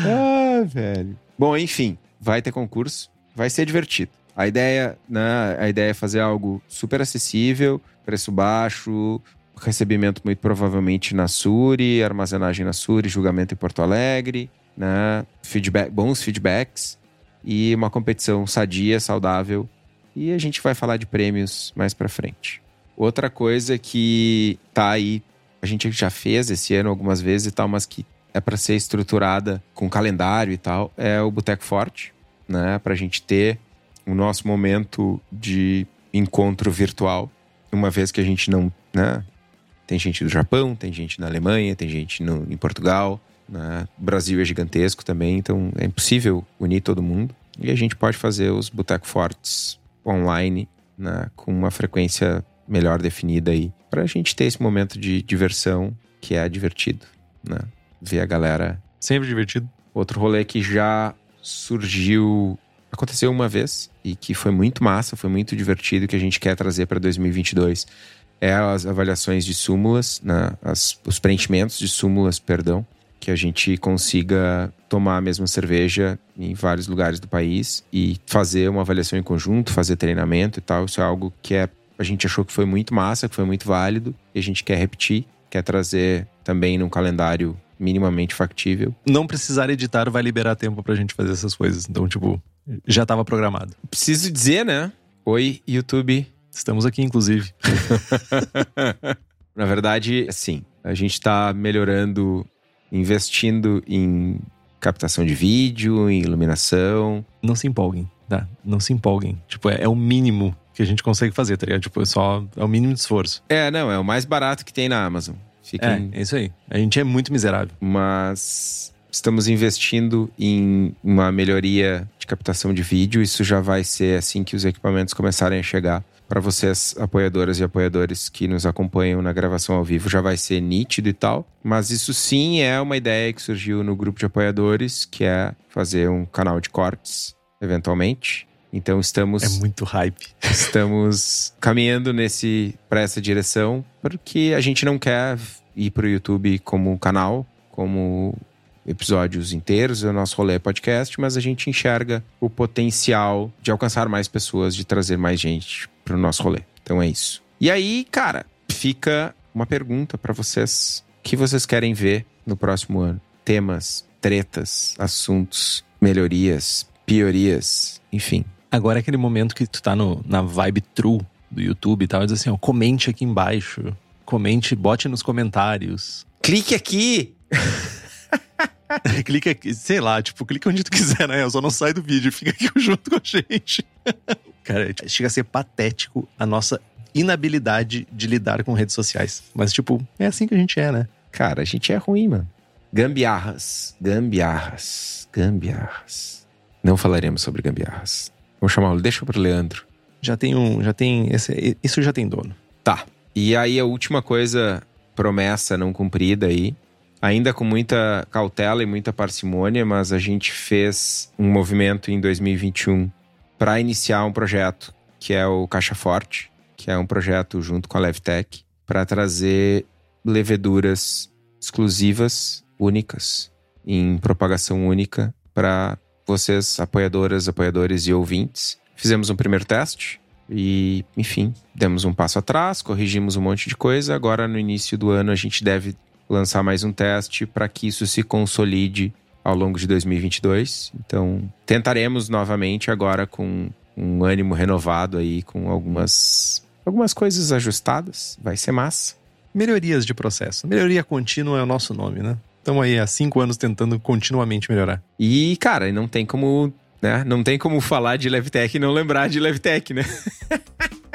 ah, velho. Bom, enfim, vai ter concurso, vai ser divertido. A ideia, né, a ideia é fazer algo super acessível, preço baixo, recebimento muito provavelmente na Suri, armazenagem na Suri, julgamento em Porto Alegre, né, feedback, bons feedbacks e uma competição sadia, saudável. E a gente vai falar de prêmios mais para frente. Outra coisa que tá aí, a gente já fez esse ano algumas vezes e tal, mas que é para ser estruturada com calendário e tal, é o Boteco Forte, né, pra gente ter o nosso momento de encontro virtual, uma vez que a gente não, né? Tem gente do Japão, tem gente na Alemanha, tem gente no, em Portugal, né? O Brasil é gigantesco também, então é impossível unir todo mundo. E a gente pode fazer os Boteco Fortes online, né? Com uma frequência melhor definida aí, para a gente ter esse momento de diversão que é divertido, né? Ver a galera. Sempre divertido. Outro rolê que já surgiu aconteceu uma vez e que foi muito massa, foi muito divertido que a gente quer trazer para 2022 é as avaliações de súmulas, né, as, os preenchimentos de súmulas, perdão, que a gente consiga tomar a mesma cerveja em vários lugares do país e fazer uma avaliação em conjunto, fazer treinamento e tal. Isso é algo que é, a gente achou que foi muito massa, que foi muito válido e a gente quer repetir, quer trazer também num calendário minimamente factível. Não precisar editar vai liberar tempo pra gente fazer essas coisas. Então, tipo, já estava programado. Preciso dizer, né? Oi, YouTube. Estamos aqui, inclusive. Na verdade, sim, a gente está melhorando, investindo em captação de vídeo, em iluminação. Não se empolguem, tá? Não se empolguem. Tipo, é, é o mínimo que a gente consegue fazer, tá ligado? Tipo, é só é o mínimo de esforço. É, não, é o mais barato que tem na Amazon. Fiquem... É, é isso aí. A gente é muito miserável. Mas estamos investindo em uma melhoria de captação de vídeo. Isso já vai ser assim que os equipamentos começarem a chegar. Para vocês, apoiadoras e apoiadores que nos acompanham na gravação ao vivo, já vai ser nítido e tal. Mas isso sim é uma ideia que surgiu no grupo de apoiadores, que é fazer um canal de cortes, eventualmente. Então estamos. É muito hype. Estamos caminhando nesse para essa direção, porque a gente não quer ir para o YouTube como canal, como episódios inteiros, é o nosso rolê podcast, mas a gente enxerga o potencial de alcançar mais pessoas, de trazer mais gente para o nosso rolê. Então é isso. E aí, cara, fica uma pergunta para vocês: o que vocês querem ver no próximo ano? Temas, tretas, assuntos, melhorias, piorias, enfim. Agora é aquele momento que tu tá no, na vibe true do YouTube e tal, e diz assim, ó, comente aqui embaixo. Comente, bote nos comentários. Clique aqui! clica aqui, sei lá, tipo, clica onde tu quiser, né? Eu só não sai do vídeo, fica aqui junto com a gente. Cara, chega a ser patético a nossa inabilidade de lidar com redes sociais. Mas, tipo, é assim que a gente é, né? Cara, a gente é ruim, mano. Gambiarras. Gambiarras. Gambiarras. Não falaremos sobre gambiarras. Vou chamar o. Deixa pro Leandro. Já tem um. Já tem. Esse, isso já tem dono. Tá. E aí a última coisa, promessa não cumprida aí. Ainda com muita cautela e muita parcimônia, mas a gente fez um movimento em 2021 para iniciar um projeto que é o Caixa Forte, que é um projeto junto com a Levtech para trazer leveduras exclusivas, únicas, em propagação única para vocês, apoiadoras, apoiadores e ouvintes. Fizemos um primeiro teste e, enfim, demos um passo atrás, corrigimos um monte de coisa. Agora, no início do ano, a gente deve lançar mais um teste para que isso se consolide ao longo de 2022. Então, tentaremos novamente agora com um ânimo renovado aí, com algumas algumas coisas ajustadas. Vai ser massa. Melhorias de processo. Melhoria contínua é o nosso nome, né? Estamos aí há cinco anos tentando continuamente melhorar. E, cara, não tem como, né? Não tem como falar de Levtech e não lembrar de Levtech, né?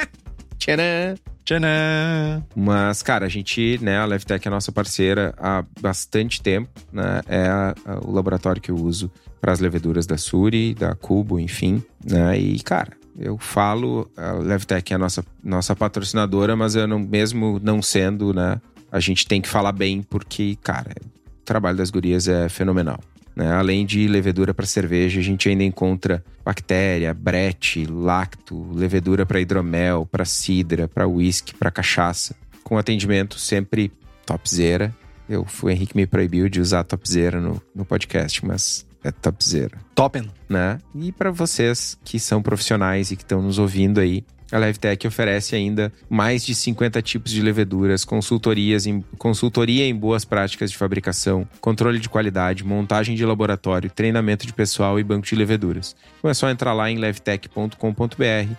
Tcharam! Tcharam! Mas, cara, a gente, né, a Levtech é nossa parceira há bastante tempo, né? É a, a, o laboratório que eu uso para as leveduras da Suri, da Cubo, enfim, né? E, cara, eu falo, a Levtech é a nossa, nossa patrocinadora, mas eu não, mesmo não sendo, né, a gente tem que falar bem porque, cara, o trabalho das gurias é fenomenal. Né? Além de levedura para cerveja, a gente ainda encontra bactéria, brete, lacto, levedura para hidromel, para cidra, para whisky, para cachaça, com atendimento sempre topzera. Eu, o Henrique me proibiu de usar topzera no, no podcast, mas é topzera. Topen. Né? E para vocês que são profissionais e que estão nos ouvindo aí, a LevTech oferece ainda mais de 50 tipos de leveduras, consultorias em, consultoria em boas práticas de fabricação, controle de qualidade, montagem de laboratório, treinamento de pessoal e banco de leveduras. Então é só entrar lá em levtech.com.br,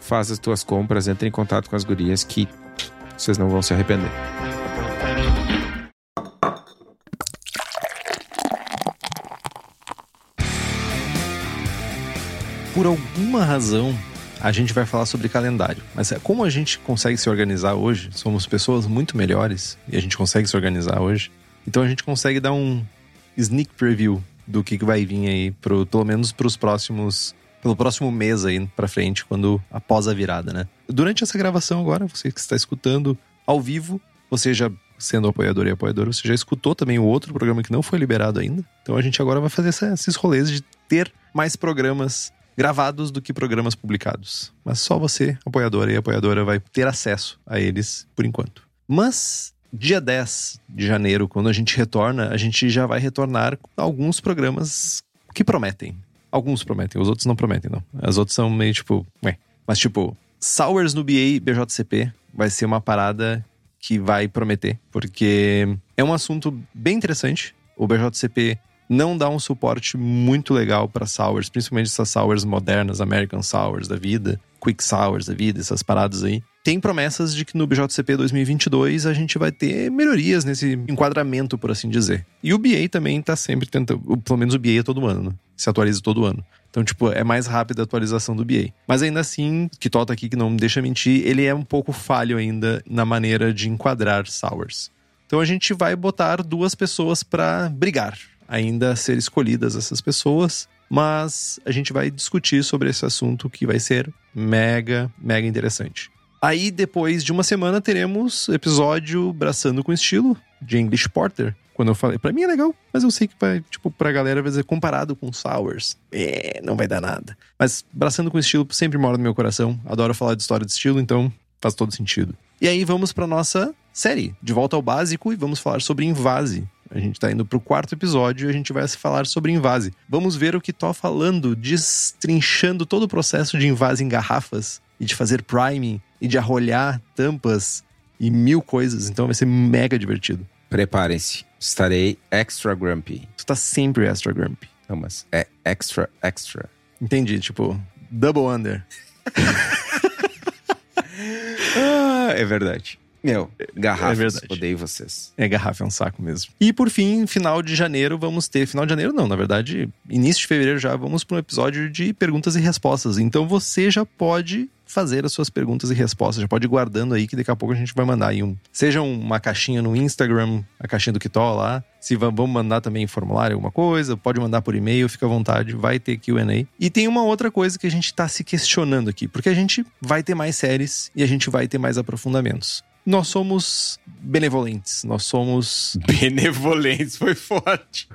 faz as tuas compras, entre em contato com as gurias que vocês não vão se arrepender. Por alguma razão, a gente vai falar sobre calendário. Mas é, como a gente consegue se organizar hoje, somos pessoas muito melhores e a gente consegue se organizar hoje, então a gente consegue dar um sneak preview do que vai vir aí, pro, pelo menos para os próximos. Pelo próximo mês aí para frente, quando após a virada, né? Durante essa gravação agora, você que está escutando ao vivo, você já sendo apoiador e apoiadora, você já escutou também o outro programa que não foi liberado ainda. Então a gente agora vai fazer essa, esses rolês de ter mais programas gravados do que programas publicados. Mas só você, apoiadora e apoiadora, vai ter acesso a eles por enquanto. Mas dia 10 de janeiro, quando a gente retorna, a gente já vai retornar alguns programas que prometem. Alguns prometem, os outros não prometem, não. As outras são meio tipo, ué. Mas tipo, Sours no BA BJCP vai ser uma parada que vai prometer, porque é um assunto bem interessante. O BJCP não dá um suporte muito legal para sours, principalmente essas sours modernas, American Sours da vida, Quick Sours da vida, essas paradas aí. Tem promessas de que no BJCP 2022 a gente vai ter melhorias nesse enquadramento, por assim dizer. E o BA também tá sempre tentando, pelo menos o BA é todo ano, né? se atualiza todo ano. Então, tipo, é mais rápida a atualização do BA. Mas ainda assim, que Tota aqui que não me deixa mentir, ele é um pouco falho ainda na maneira de enquadrar sours. Então a gente vai botar duas pessoas para brigar ainda a ser escolhidas essas pessoas, mas a gente vai discutir sobre esse assunto que vai ser mega, mega interessante. Aí, depois de uma semana, teremos episódio Braçando com Estilo, de English Porter. Quando eu falei, pra mim é legal, mas eu sei que vai, tipo, pra galera vai dizer, comparado com Sours, é, não vai dar nada. Mas Braçando com Estilo sempre mora no meu coração, adoro falar de história de estilo, então faz todo sentido. E aí vamos pra nossa série, De Volta ao Básico, e vamos falar sobre Invase, a gente está indo para o quarto episódio e a gente vai falar sobre invase. Vamos ver o que tô falando, destrinchando todo o processo de invase em garrafas e de fazer priming e de arrolhar tampas e mil coisas. Então vai ser mega divertido. Preparem-se, estarei extra grumpy. Tu tá sempre extra grumpy. Não, mas é extra, extra. Entendi, tipo, double under. ah, é verdade. Meu, garrafas, é verdade. odeio vocês. É, garrafa é um saco mesmo. E por fim, final de janeiro, vamos ter. Final de janeiro, não, na verdade, início de fevereiro já vamos para um episódio de perguntas e respostas. Então você já pode fazer as suas perguntas e respostas. Já pode ir guardando aí que daqui a pouco a gente vai mandar aí um. Seja uma caixinha no Instagram, a caixinha do Kitó lá. Se vamos mandar também em formulário alguma coisa, pode mandar por e-mail, fica à vontade, vai ter QA. E tem uma outra coisa que a gente tá se questionando aqui, porque a gente vai ter mais séries e a gente vai ter mais aprofundamentos nós somos benevolentes, nós somos. Benevolentes foi forte.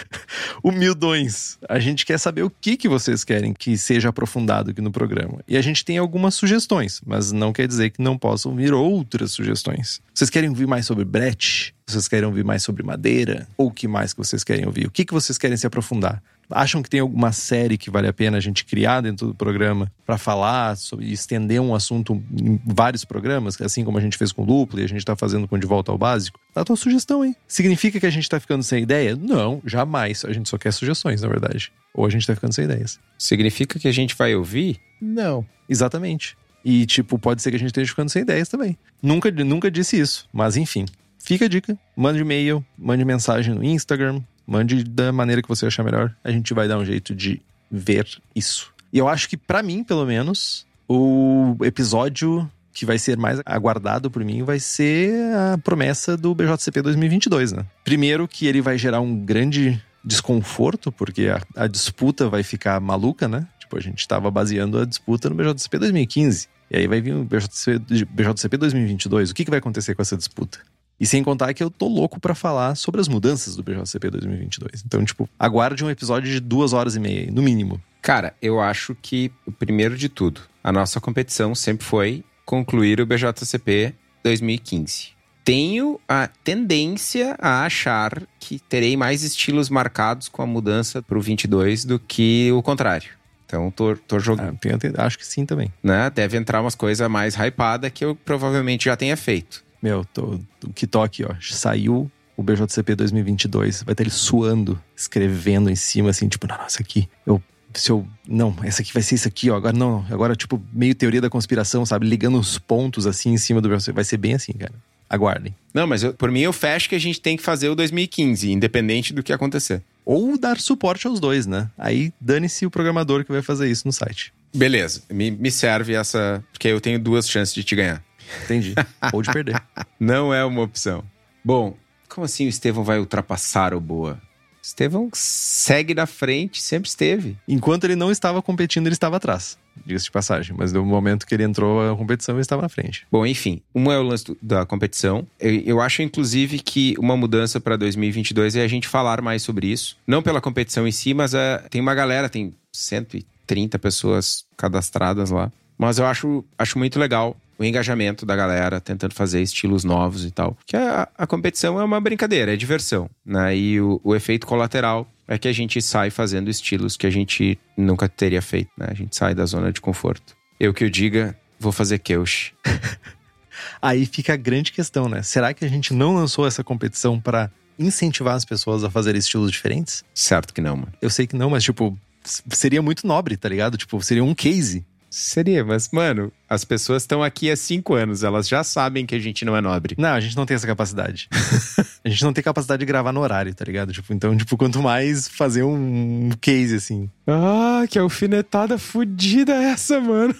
Humildões. A gente quer saber o que, que vocês querem que seja aprofundado aqui no programa. E a gente tem algumas sugestões, mas não quer dizer que não possam vir outras sugestões. Vocês querem ouvir mais sobre Brett? Vocês querem ouvir mais sobre madeira? Ou o que mais que vocês querem ouvir? O que, que vocês querem se aprofundar? Acham que tem alguma série que vale a pena a gente criar dentro do programa para falar sobre estender um assunto em vários programas, assim como a gente fez com o Lúpulo e a gente tá fazendo com De Volta ao Básico? Dá a tua sugestão, hein? Significa que a gente tá ficando sem ideia? Não, jamais. A gente só quer sugestões, na verdade. Ou a gente tá ficando sem ideias. Significa que a gente vai ouvir? Não. Exatamente. E, tipo, pode ser que a gente esteja ficando sem ideias também. Nunca, nunca disse isso, mas enfim. Fica a dica. Mande e-mail, mande mensagem no Instagram, Mande da maneira que você achar melhor. A gente vai dar um jeito de ver isso. E eu acho que, para mim, pelo menos, o episódio que vai ser mais aguardado por mim vai ser a promessa do BJCP 2022, né? Primeiro que ele vai gerar um grande desconforto, porque a, a disputa vai ficar maluca, né? Tipo, a gente estava baseando a disputa no BJCP 2015. E aí vai vir o BJCP, BJCP 2022. O que, que vai acontecer com essa disputa? E sem contar que eu tô louco para falar sobre as mudanças do BJCP 2022. Então, tipo, aguarde um episódio de duas horas e meia, no mínimo. Cara, eu acho que, primeiro de tudo, a nossa competição sempre foi concluir o BJCP 2015. Tenho a tendência a achar que terei mais estilos marcados com a mudança pro 22 do que o contrário. Então, tô, tô jogando. Ah, acho que sim também. Né? Deve entrar umas coisas mais hypadas que eu provavelmente já tenha feito. Meu, tô, o que toque, ó. Saiu o BJCP 2022. Vai ter ele suando, escrevendo em cima, assim, tipo, nossa, aqui. Eu se eu. Não, essa aqui vai ser isso aqui, ó. Agora não. Agora, tipo, meio teoria da conspiração, sabe? Ligando os pontos assim em cima do BJCP. Vai ser bem assim, cara. Aguardem. Não, mas eu, por mim eu fecho que a gente tem que fazer o 2015, independente do que acontecer. Ou dar suporte aos dois, né? Aí dane-se o programador que vai fazer isso no site. Beleza. Me, me serve essa. Porque eu tenho duas chances de te ganhar. Entendi. Ou de perder. Não é uma opção. Bom, como assim o Estevão vai ultrapassar o Boa? Estevão segue na frente, sempre esteve. Enquanto ele não estava competindo, ele estava atrás. Diga-se de passagem. Mas no momento que ele entrou a competição, ele estava na frente. Bom, enfim. Um é o lance da competição. Eu, eu acho, inclusive, que uma mudança para 2022 é a gente falar mais sobre isso. Não pela competição em si, mas é, tem uma galera, tem 130 pessoas cadastradas lá. Mas eu acho, acho muito legal o engajamento da galera, tentando fazer estilos novos e tal. Que a, a competição é uma brincadeira, é diversão, né? E o, o efeito colateral é que a gente sai fazendo estilos que a gente nunca teria feito, né? A gente sai da zona de conforto. Eu que o diga, vou fazer Keush. Aí fica a grande questão, né? Será que a gente não lançou essa competição para incentivar as pessoas a fazer estilos diferentes? Certo que não, mano. Eu sei que não, mas tipo, seria muito nobre, tá ligado? Tipo, seria um case. Seria, mas, mano, as pessoas estão aqui há cinco anos, elas já sabem que a gente não é nobre. Não, a gente não tem essa capacidade. a gente não tem capacidade de gravar no horário, tá ligado? Tipo, então, tipo, quanto mais fazer um case assim. Ah, que alfinetada fudida essa, mano.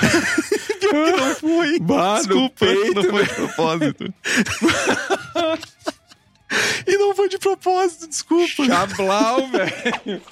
não foi. Bah, Desculpa, peito, não foi de propósito. e não foi de propósito, desculpa. Chablau, velho.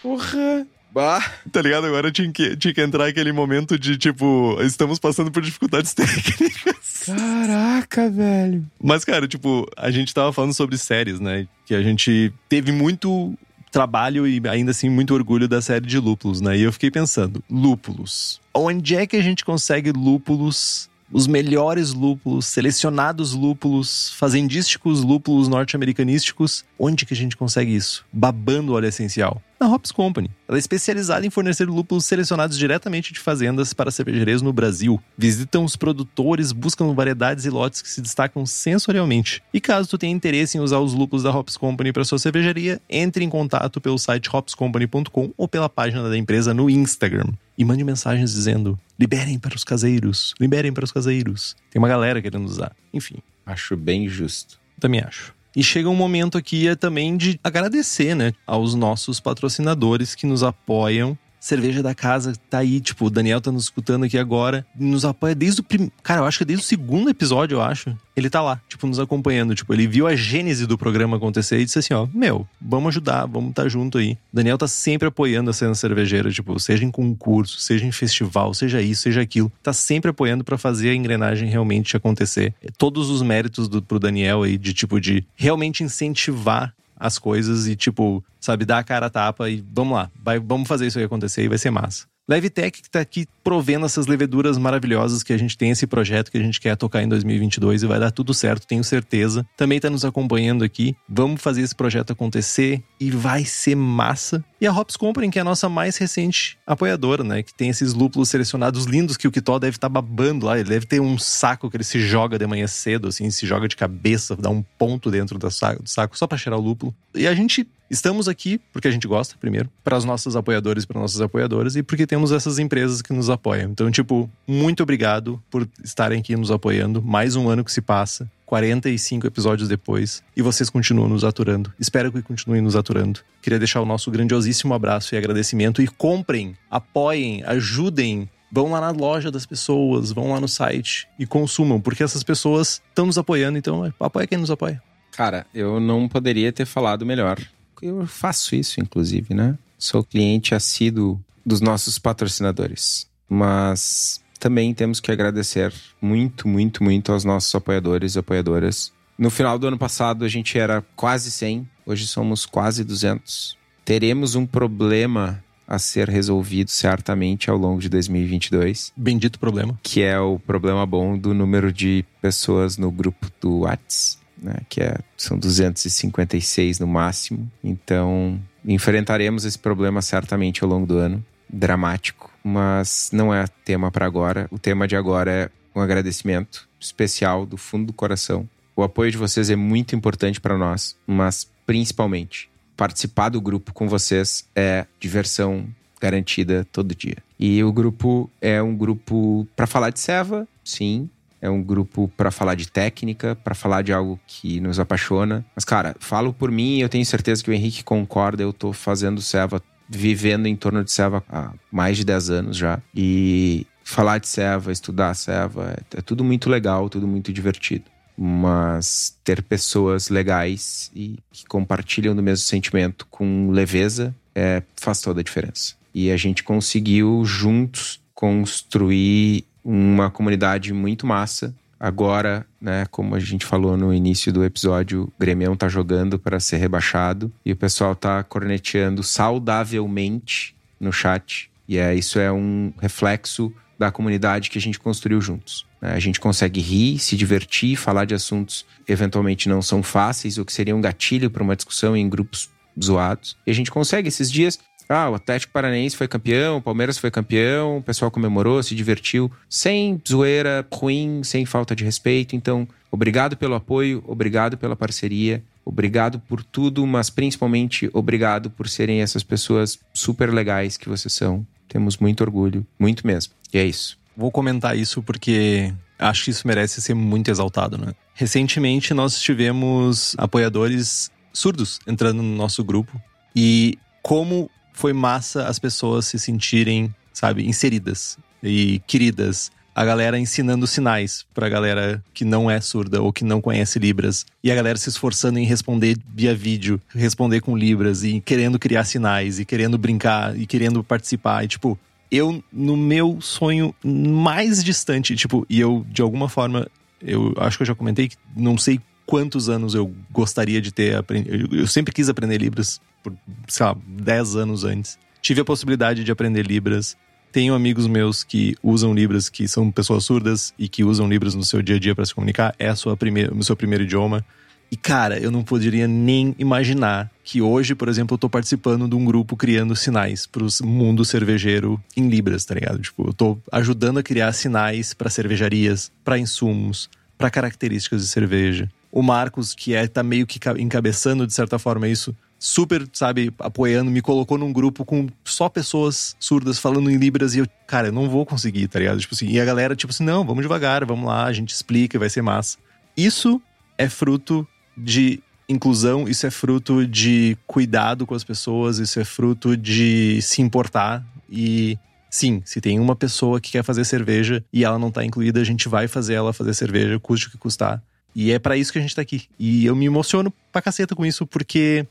Porra. Bah. Tá ligado? Agora tinha que, tinha que entrar aquele momento de tipo, estamos passando por dificuldades técnicas. Caraca, velho. Mas, cara, tipo, a gente tava falando sobre séries, né? Que a gente teve muito trabalho e ainda assim muito orgulho da série de lúpulos, né? E eu fiquei pensando, lúpulos. Onde é que a gente consegue lúpulos os melhores lúpulos, selecionados lúpulos, fazendísticos lúpulos norte-americanísticos. Onde que a gente consegue isso? Babando óleo essencial. Na Hops Company. Ela é especializada em fornecer lúpulos selecionados diretamente de fazendas para cervejarias no Brasil. Visitam os produtores, buscam variedades e lotes que se destacam sensorialmente. E caso tu tenha interesse em usar os lúpulos da Hops Company para sua cervejaria, entre em contato pelo site hopscompany.com ou pela página da empresa no Instagram e mande mensagens dizendo: liberem para os caseiros, liberem para os caseiros. Tem uma galera querendo usar. Enfim. Acho bem justo. Também acho. E chega um momento aqui é também de agradecer, né, aos nossos patrocinadores que nos apoiam cerveja da casa, tá aí, tipo, o Daniel tá nos escutando aqui agora, nos apoia desde o prim... cara, eu acho que desde o segundo episódio, eu acho. Ele tá lá, tipo, nos acompanhando, tipo, ele viu a gênese do programa acontecer e disse assim, ó, meu, vamos ajudar, vamos estar tá junto aí. O Daniel tá sempre apoiando a cena cervejeira, tipo, seja em concurso, seja em festival, seja isso, seja aquilo, tá sempre apoiando para fazer a engrenagem realmente acontecer. Todos os méritos do, pro Daniel aí de tipo de realmente incentivar as coisas e, tipo, sabe, dar a cara a tapa e vamos lá, vai, vamos fazer isso aí acontecer e vai ser massa. Levitec que está aqui provendo essas leveduras maravilhosas que a gente tem esse projeto que a gente quer tocar em 2022 e vai dar tudo certo, tenho certeza. Também está nos acompanhando aqui. Vamos fazer esse projeto acontecer e vai ser massa. E a Hops Company, que é a nossa mais recente apoiadora, né? Que tem esses lúpulos selecionados lindos que o Kitó deve estar tá babando lá. Ele deve ter um saco que ele se joga de manhã cedo, assim, se joga de cabeça, dá um ponto dentro do saco, do saco só para cheirar o lúpulo. E a gente Estamos aqui porque a gente gosta, primeiro, para os nossos apoiadores para nossas apoiadoras, e porque temos essas empresas que nos apoiam. Então, tipo, muito obrigado por estarem aqui nos apoiando. Mais um ano que se passa. 45 episódios depois e vocês continuam nos aturando. Espero que continuem nos aturando. Queria deixar o nosso grandiosíssimo abraço e agradecimento e comprem, apoiem, ajudem vão lá na loja das pessoas, vão lá no site e consumam, porque essas pessoas estão nos apoiando, então apoia quem nos apoia. Cara, eu não poderia ter falado melhor. Eu faço isso, inclusive, né? Sou cliente assíduo dos nossos patrocinadores. Mas também temos que agradecer muito, muito, muito aos nossos apoiadores e apoiadoras. No final do ano passado a gente era quase 100, hoje somos quase 200. Teremos um problema a ser resolvido certamente ao longo de 2022. Bendito problema. Que é o problema bom do número de pessoas no grupo do Whats né, que é, são 256 no máximo. Então, enfrentaremos esse problema certamente ao longo do ano. Dramático, mas não é tema para agora. O tema de agora é um agradecimento especial do fundo do coração. O apoio de vocês é muito importante para nós, mas principalmente participar do grupo com vocês é diversão garantida todo dia. E o grupo é um grupo para falar de Seva, sim, é um grupo para falar de técnica, para falar de algo que nos apaixona. Mas, cara, falo por mim eu tenho certeza que o Henrique concorda. Eu tô fazendo Seva, vivendo em torno de Seva há mais de 10 anos já. E falar de Seva, estudar Seva, é, é tudo muito legal, tudo muito divertido. Mas ter pessoas legais e que compartilham do mesmo sentimento com leveza é, faz toda a diferença. E a gente conseguiu juntos construir uma comunidade muito massa. Agora, né, como a gente falou no início do episódio, o Grêmio tá jogando para ser rebaixado e o pessoal tá corneteando saudavelmente no chat. E é, isso é um reflexo da comunidade que a gente construiu juntos. Né? A gente consegue rir, se divertir, falar de assuntos eventualmente não são fáceis ou que seriam um gatilho para uma discussão em grupos zoados. E a gente consegue esses dias ah, o Atlético Paranaense foi campeão, o Palmeiras foi campeão, o pessoal comemorou, se divertiu, sem zoeira ruim, sem falta de respeito. Então, obrigado pelo apoio, obrigado pela parceria, obrigado por tudo, mas principalmente obrigado por serem essas pessoas super legais que vocês são. Temos muito orgulho, muito mesmo. E é isso. Vou comentar isso porque acho que isso merece ser muito exaltado, né? Recentemente nós tivemos apoiadores surdos entrando no nosso grupo e como foi massa as pessoas se sentirem, sabe, inseridas e queridas. A galera ensinando sinais pra galera que não é surda ou que não conhece Libras. E a galera se esforçando em responder via vídeo, responder com Libras e querendo criar sinais e querendo brincar e querendo participar. E, tipo, eu, no meu sonho mais distante, tipo, e eu, de alguma forma, eu acho que eu já comentei que não sei quantos anos eu gostaria de ter aprendido. Eu sempre quis aprender Libras por, sei lá, 10 anos antes. Tive a possibilidade de aprender Libras. Tenho amigos meus que usam Libras, que são pessoas surdas e que usam Libras no seu dia a dia para se comunicar. É sua primeira, o seu primeiro idioma. E, cara, eu não poderia nem imaginar que hoje, por exemplo, eu tô participando de um grupo criando sinais pro mundo cervejeiro em Libras, tá ligado? Tipo, eu tô ajudando a criar sinais para cervejarias, para insumos, para características de cerveja. O Marcos, que é tá meio que encabeçando, de certa forma, isso, super, sabe, apoiando, me colocou num grupo com só pessoas surdas falando em Libras e eu, cara, eu não vou conseguir, tá ligado? Tipo assim, e a galera, tipo assim, não, vamos devagar, vamos lá, a gente explica, vai ser massa. Isso é fruto de inclusão, isso é fruto de cuidado com as pessoas, isso é fruto de se importar E sim, se tem uma pessoa que quer fazer cerveja e ela não tá incluída, a gente vai fazer ela fazer cerveja, custe o que custar. E é para isso que a gente tá aqui. E eu me emociono pra caceta com isso, porque,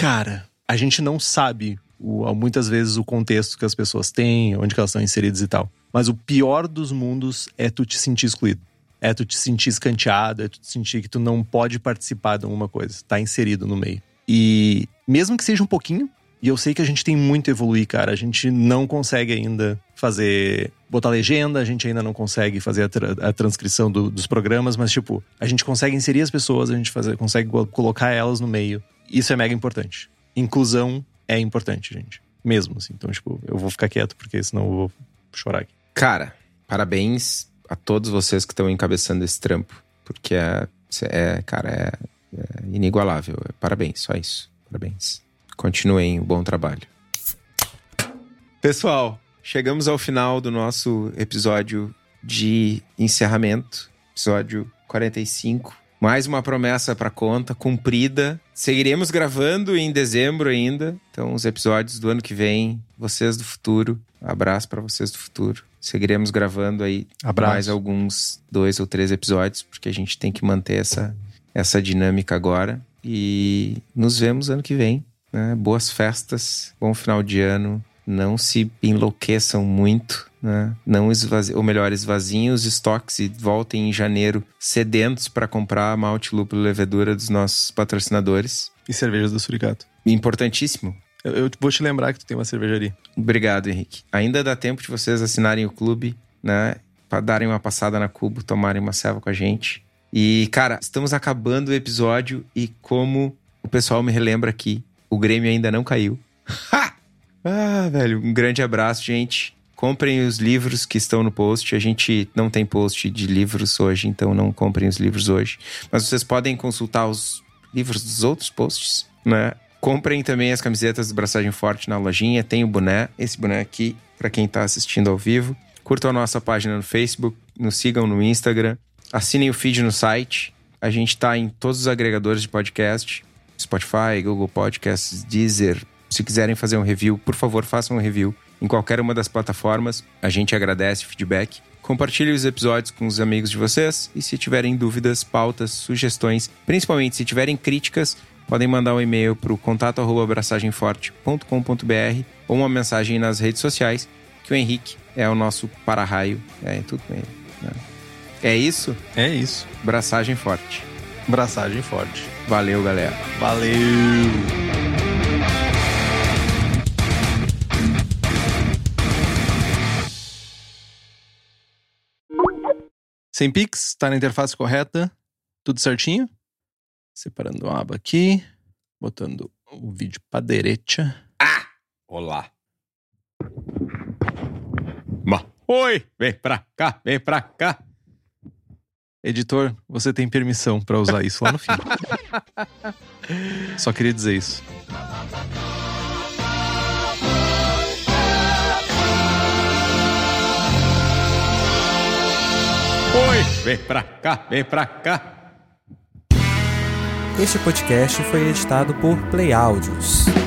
cara, a gente não sabe o, muitas vezes o contexto que as pessoas têm, onde elas estão inseridas e tal. Mas o pior dos mundos é tu te sentir excluído. É tu te sentir escanteado, é tu te sentir que tu não pode participar de alguma coisa, tá inserido no meio. E mesmo que seja um pouquinho, e eu sei que a gente tem muito a evoluir, cara. A gente não consegue ainda fazer. botar legenda, a gente ainda não consegue fazer a, tra a transcrição do, dos programas, mas, tipo, a gente consegue inserir as pessoas, a gente fazer, consegue colocar elas no meio. Isso é mega importante. Inclusão é importante, gente. Mesmo, assim. Então, tipo, eu vou ficar quieto, porque senão eu vou chorar aqui. Cara, parabéns a todos vocês que estão encabeçando esse trampo. Porque é, é cara, é, é inigualável. Parabéns, só isso. Parabéns. Continuem o bom trabalho. Pessoal, chegamos ao final do nosso episódio de encerramento, episódio 45. Mais uma promessa para conta, cumprida. Seguiremos gravando em dezembro ainda. Então, os episódios do ano que vem, vocês do futuro. abraço para vocês do futuro. Seguiremos gravando aí Abraço. mais alguns dois ou três episódios, porque a gente tem que manter essa, essa dinâmica agora. E nos vemos ano que vem. Né? Boas festas, bom final de ano. Não se enlouqueçam muito, né? Não esvazi... ou melhor, esvaziem os estoques e voltem em janeiro sedentos para comprar malte, lúpulo e levedura dos nossos patrocinadores. E cervejas do Suricato. Importantíssimo. Eu, eu, vou te lembrar que tu tem uma cervejaria. Obrigado, Henrique. Ainda dá tempo de vocês assinarem o clube, né? Para darem uma passada na Cubo, tomarem uma ceva com a gente. E, cara, estamos acabando o episódio e como o pessoal me relembra aqui, o Grêmio ainda não caiu. ah, velho, um grande abraço, gente. Comprem os livros que estão no post. A gente não tem post de livros hoje, então não comprem os livros hoje. Mas vocês podem consultar os livros dos outros posts, né? Comprem também as camisetas do Braçagem Forte na lojinha. Tem o boné, esse boné aqui, para quem tá assistindo ao vivo. Curtam a nossa página no Facebook, nos sigam no Instagram. Assinem o feed no site. A gente tá em todos os agregadores de podcast. Spotify, Google Podcasts, Deezer. Se quiserem fazer um review, por favor, façam um review em qualquer uma das plataformas. A gente agradece o feedback. Compartilhe os episódios com os amigos de vocês e se tiverem dúvidas, pautas, sugestões, principalmente se tiverem críticas, podem mandar um e-mail para o contato abraçagemforte.com.br ou uma mensagem nas redes sociais, que o Henrique é o nosso para-raio. É, tudo com ele. Né? É isso? É isso. Braçagem forte. Braçagem forte. Valeu, galera. Valeu! Sem Pix, tá na interface correta, tudo certinho. Separando a aba aqui, botando o vídeo pra direita. Ah! Olá. Ma. Oi, vem pra cá, vem pra cá. Editor, você tem permissão para usar isso lá no fim. Só queria dizer isso. Vem pra cá, vem pra cá. Este podcast foi editado por Play Áudios.